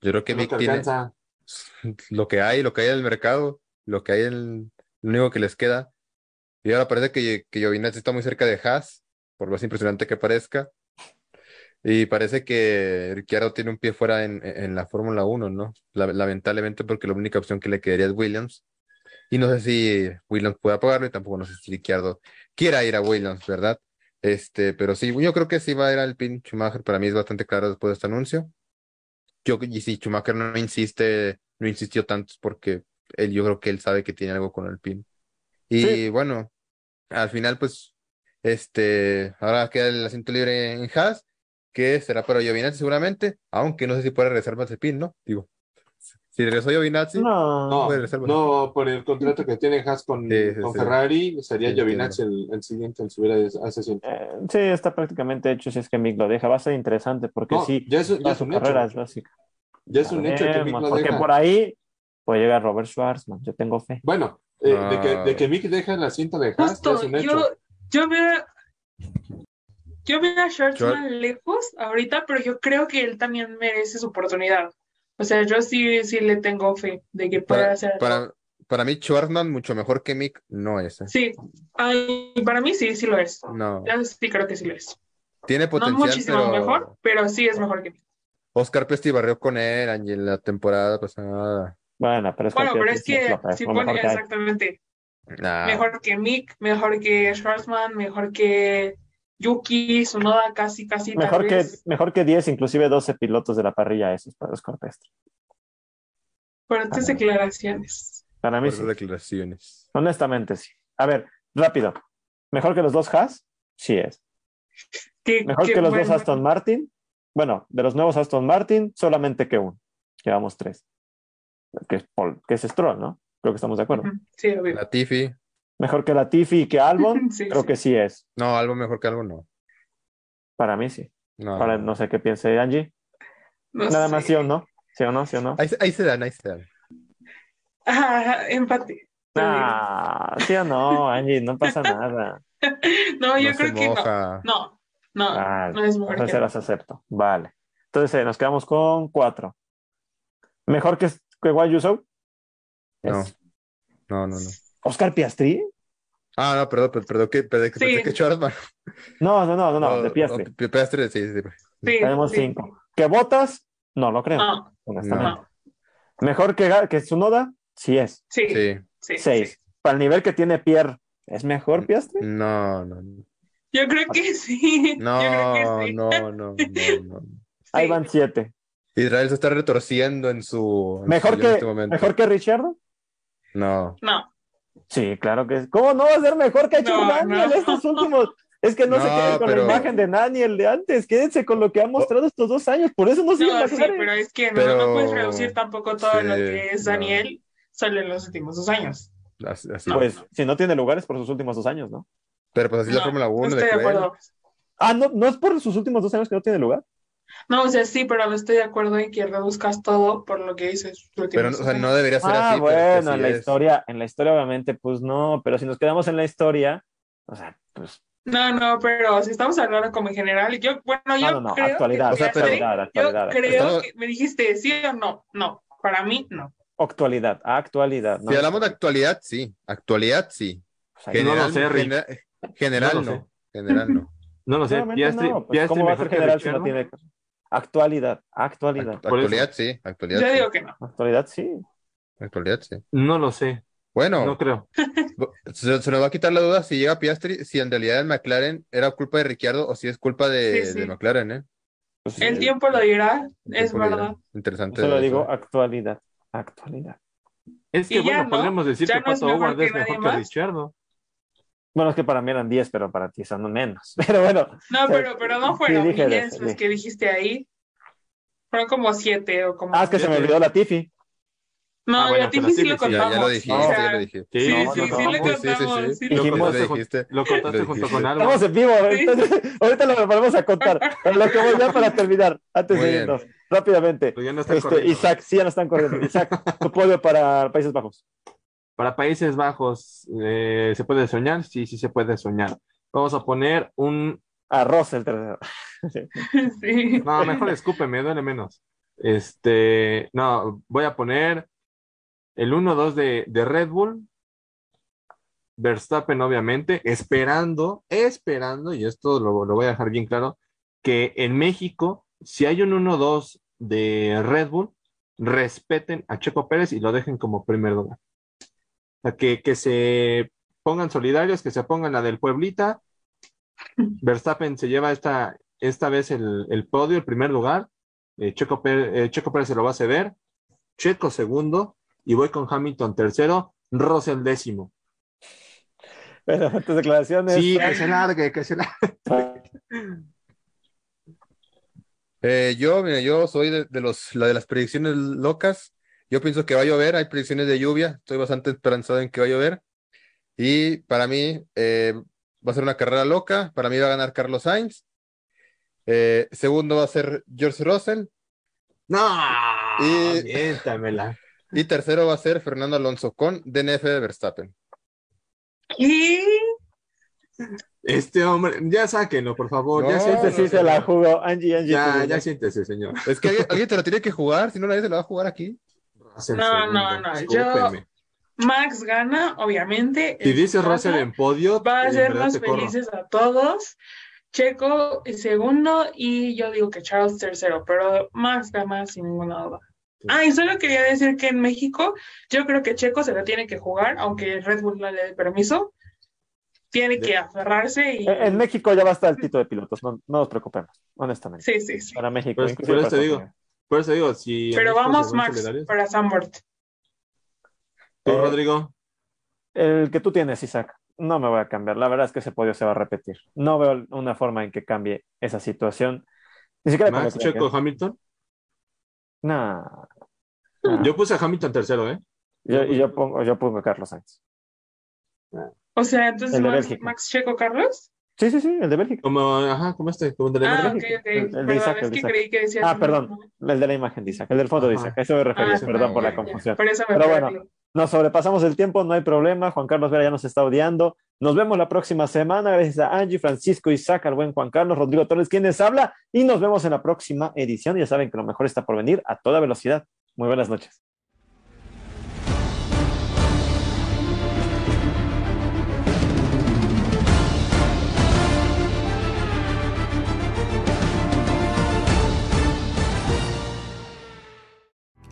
Yo creo que Mick tiene (laughs) lo que hay, lo que hay en el mercado, lo que hay en lo único que les queda. Y ahora parece que, que Giovinazzi está muy cerca de Haas, por más impresionante que parezca. Y parece que Ricciardo tiene un pie fuera en, en la Fórmula 1, ¿no? lamentablemente porque la única opción que le quedaría es Williams. Y no sé si Williams pueda pagarlo y tampoco no sé si Ricciardo quiera ir a Williams, ¿verdad? Este, pero sí, yo creo que sí va a ir al pin Schumacher, para mí es bastante claro después de este anuncio yo, y si Schumacher no insiste, no insistió tanto porque él, yo creo que él sabe que tiene algo con el pin. Y bueno, al final, pues, este, ahora queda el asiento libre en Haas, que será para Giovinazzi seguramente, aunque no sé si puede regresar más el pin, ¿no? Digo, Si regresó Giovinazzi, No, No, puede reserva. no, por el contrato que tiene Haas con, Sí, sí, con sí. Ferrari, sería Sí, Giovinazzi el, el siguiente en subir a asiento. eh, sí, está prácticamente hecho si es que Mick lo deja. Va a ser interesante porque No, sí, ya es, ya es su un carrera hecho. es básica. Ya es un hecho que Mick lo porque deja. por ahí puede llegar Robert Schwarzman. Yo tengo fe. Bueno, eh, No. de, que, de que Mick deja el asiento de Haas, ya Justo, es un hecho. yo, yo veo, yo veo a Schwartzman lejos ahorita, pero yo creo que él también merece su oportunidad. O sea, yo sí, sí le tengo fe de que pueda para, hacer algo. para, para mí, Schwarzman mucho mejor que Mick no es. ¿eh? Sí, ay, para mí sí, sí lo es. No, Yo sí creo que sí lo es. tiene No potencial, muchísimo pero mejor, pero sí es mejor que mí. Oscar Pesti barrió con él en la temporada pasada. Bueno, pero es Bueno, pero cualquier es que es si lo pone que exactamente Nah, mejor que Mick, mejor que Schwarzman, mejor que Yuki, Tsunoda, casi, casi tal Mejor que, vez. mejor que 10, inclusive 12 pilotos de la parrilla esos para los Corpestre. Fuertes declaraciones. Para mí sí. declaraciones. Honestamente sí. A ver, rápido. ¿Mejor que los dos Haas? Sí es. Mejor que que los bueno, dos Aston Martin. Bueno, de los nuevos Aston Martin, solamente que uno. Llevamos tres. Que es, Paul, que es Stroll, ¿no? Creo que estamos de acuerdo. Sí, obvio. Latifi. Mejor que la Tiffy y que Albon, (laughs) Sí, creo sí. que sí es. No, algo mejor que algo no. Para mí sí. No, Ahora no. sé qué piense Angie. No Nada sé. más sí o no. ¿Sí o no? ¿Sí o no? Ahí, se- ahí se dan, ahí se dan. Ah, empate. Ah, sí o no, Angie, no pasa nada. (laughs) No, yo No creo que no. moja. No, no, Ah, no es mejor Entonces las acepto. Vale. Entonces eh, nos quedamos con cuatro. ¿Mejor que, que Guan Yusou? No. Es No, no, no. ¿Oscar Piastri? Ah, no, perdón, perdón, perdón, que, perdón, Sí. pensé que Schwarzman. No, no, no, no, no, de Piastri. oh, Pi- Piastri, sí, sí. Sí, Tenemos sí. cinco. ¿Que votas? No lo creo, No, honestamente. no. ¿Mejor que, que Tsunoda? Sí es. Sí, sí. Seis. sí. Para el nivel que tiene Pierre, ¿es mejor Piastri? No, no, no. Yo creo que sí. No, (laughs) Yo creo que sí. no, no, no, no. Ahí van siete. Israel se está retorciendo en su. en ¿Mejor su- que, este momento. ¿Mejor que Richardo? No. No, Sí, claro que es. ¿Cómo no va a ser mejor que ha hecho No, Daniel no. estos últimos? Es que no, se queden con pero- la imagen de Daniel de antes, quédense con lo que ha mostrado estos dos años, por eso no sigue no, sí, pero es que no, Pero- no puedes reducir tampoco todo Sí, lo que es no. Daniel solo en los últimos dos años. Así, así. Pues si no tiene lugares por sus últimos dos años, ¿no? Pero pues así es la Fórmula 1 no de estoy de. Ah, no, no es por sus últimos dos años que no tiene lugar. No, o sea, sí, pero no estoy de acuerdo en que reduzcas todo por lo que dices. Pero, o sea, no debería ser Ah, así. bueno, así en la es. historia, en la historia obviamente, pues no, pero si nos quedamos en la historia, o sea, pues No, no, pero si estamos hablando como en general, yo, bueno, yo no, no, no, creo actualidad, que O sea, pero- Piastri- actualidad, yo actualidad, creo Estamos- que me dijiste sí o no, no, para mí no. actualidad, actualidad. ¿no? Si hablamos de actualidad, sí. Actualidad, sí. Pues ahí- No lo General, sé, genera- general No no. sé. General no. No lo sé, Piastri, no, pues, Piastri ¿Cómo va a mejor ser que general si no tiene actualidad? Actualidad. Actualidad, sí. Actualidad, Yo sí. digo que no. Actualidad, sí. Actualidad, sí. No lo sé, Bueno, no creo. se, se nos va a quitar la duda si llega Piastri, si en realidad el McLaren era culpa de Ricciardo o si es culpa de, Sí, sí. de McLaren, ¿eh? Pues, El eh, tiempo lo dirá, es lo dirá. verdad. Interesante. Solo eso. digo actualidad, actualidad. Es que bueno, ¿no? podríamos decir que no Pato mejor Howard que es mejor que más. Ricciardo. Bueno, es que para mí eran 10, pero para ti son menos. (laughs) Pero bueno, No, Sí, pero, pero no sí, fueron dije de 10 eso, los sí. que dijiste ahí. Fueron como 7 o como. ah, es que se me olvidó la Tiffy. No, Ah, bueno, a ti pero sí sí, lo sí, Ya, contamos. ya lo o dijiste, sea, ya lo dijiste. Sí, sí, no, sí, no, le sí, sí, contamos. sí, Lo Dijimos- Lo dijiste. lo contaste Lo junto con Alba. Estamos en vivo, Sí. entonces, (laughs) ahorita lo volvemos a contar. Pero lo que voy ya para terminar, antes Muy de bien. irnos, rápidamente. Pero ya no están Este, corriendo. Isaac, sí, ya no están corriendo. Isaac, (laughs) tu podio para Países Bajos. Para Países Bajos, eh, ¿se puede soñar? Sí, sí se puede soñar. Vamos a poner un... Arroz el tercero. (laughs) Sí. No, mejor escúpeme, duele menos. Este, no, voy a poner el 1-2 de, de Red Bull. Verstappen, obviamente, esperando, esperando, y esto lo, lo voy a dejar bien claro, que en México, si hay un 1-2 de Red Bull, respeten a Checo Pérez y lo dejen como primer lugar. Sea, que, que se pongan solidarios, que se pongan la del Pueblita. Verstappen se lleva esta, esta vez el, el podio, el primer lugar. Eh, Checo, Pérez, eh, Checo Pérez se lo va a ceder. Checo segundo. Y voy con Hamilton tercero. Russell décimo. Bueno, tus declaraciones. Sí, que se largue, que se largue. Eh, yo, mira, yo soy de, de los, la de las predicciones locas. Yo pienso que va a llover, hay predicciones de lluvia, estoy bastante esperanzado en que va a llover. Y para mí eh, va a ser una carrera loca, para mí va a ganar Carlos Sainz. Eh, segundo va a ser George Russell. No, Y- miéntamela. (laughs) Y tercero va a ser Fernando Alonso con DNF de Verstappen. ¿Qué? Este hombre, ya sáquenlo, por favor. ya No, siéntese. Este sí se la jugó. Angie, Angie. Ya, ya siéntese, señor. Es que alguien, (laughs) alguien te lo tiene que jugar, si no nadie se lo va a jugar aquí. Russell No, segundo, no, no, yo-. Max gana, obviamente. Si dice Gana, Russell en podio, Va a hacernos corro. felices a todos. Checo segundo y yo digo que Charles tercero, pero Max gana sin ninguna duda. Ah, y solo quería decir que en México yo creo que Checo se la tiene que jugar, aunque Red Bull no le dé permiso. Tiene que aferrarse y... En México ya va a estar el título de pilotos, no, no nos preocupemos, honestamente. Sí, sí, sí. Para México. Pues, por eso te digo. Por eso digo, si. Pero vamos, Max, para Zandvoort. ¿Tú, Eh, Rodrigo? El que tú tienes, Isaac, no me voy a cambiar. La verdad es que ese podio se va a repetir. No veo una forma en que cambie esa situación. Ni siquiera Max, Checo, ¿eh? Hamilton. Nah. Nah. Yo puse a Hamilton tercero, ¿eh? Yo- y yo pongo, yo pongo a Carlos Sainz. O sea, entonces Max. Max Checo Carlos. Sí, sí, sí, el de Bélgica. Como, ajá, como este, como el de la Ah, imagen. ok, Bélgica. ok. El- el de Perdón, Isaac, es el de que Isaac. creí que decías. Ah, perdón, mismo. el de la imagen de Isaac, el del fondo de. Isaac. A eso me referí, Ah, perdón por ya, la ya, confusión. Por eso me Pero bueno, perdí. Nos sobrepasamos el tiempo, no hay problema. Juan Carlos Vera ya nos está odiando. Nos vemos la próxima semana. Gracias a Angie, Francisco, Isaac, al buen Juan Carlos, Rodrigo Torres, quienes habla. Y nos vemos en la próxima edición. Ya saben que lo mejor está por venir a toda velocidad. Muy buenas noches.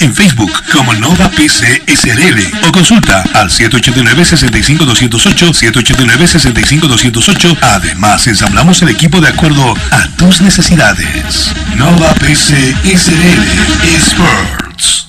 en Facebook como Nova PC SRL o consulta al 789-65208, 789-65208. Además, ensamblamos el equipo de acuerdo a tus necesidades. Nova PC SRL Experts.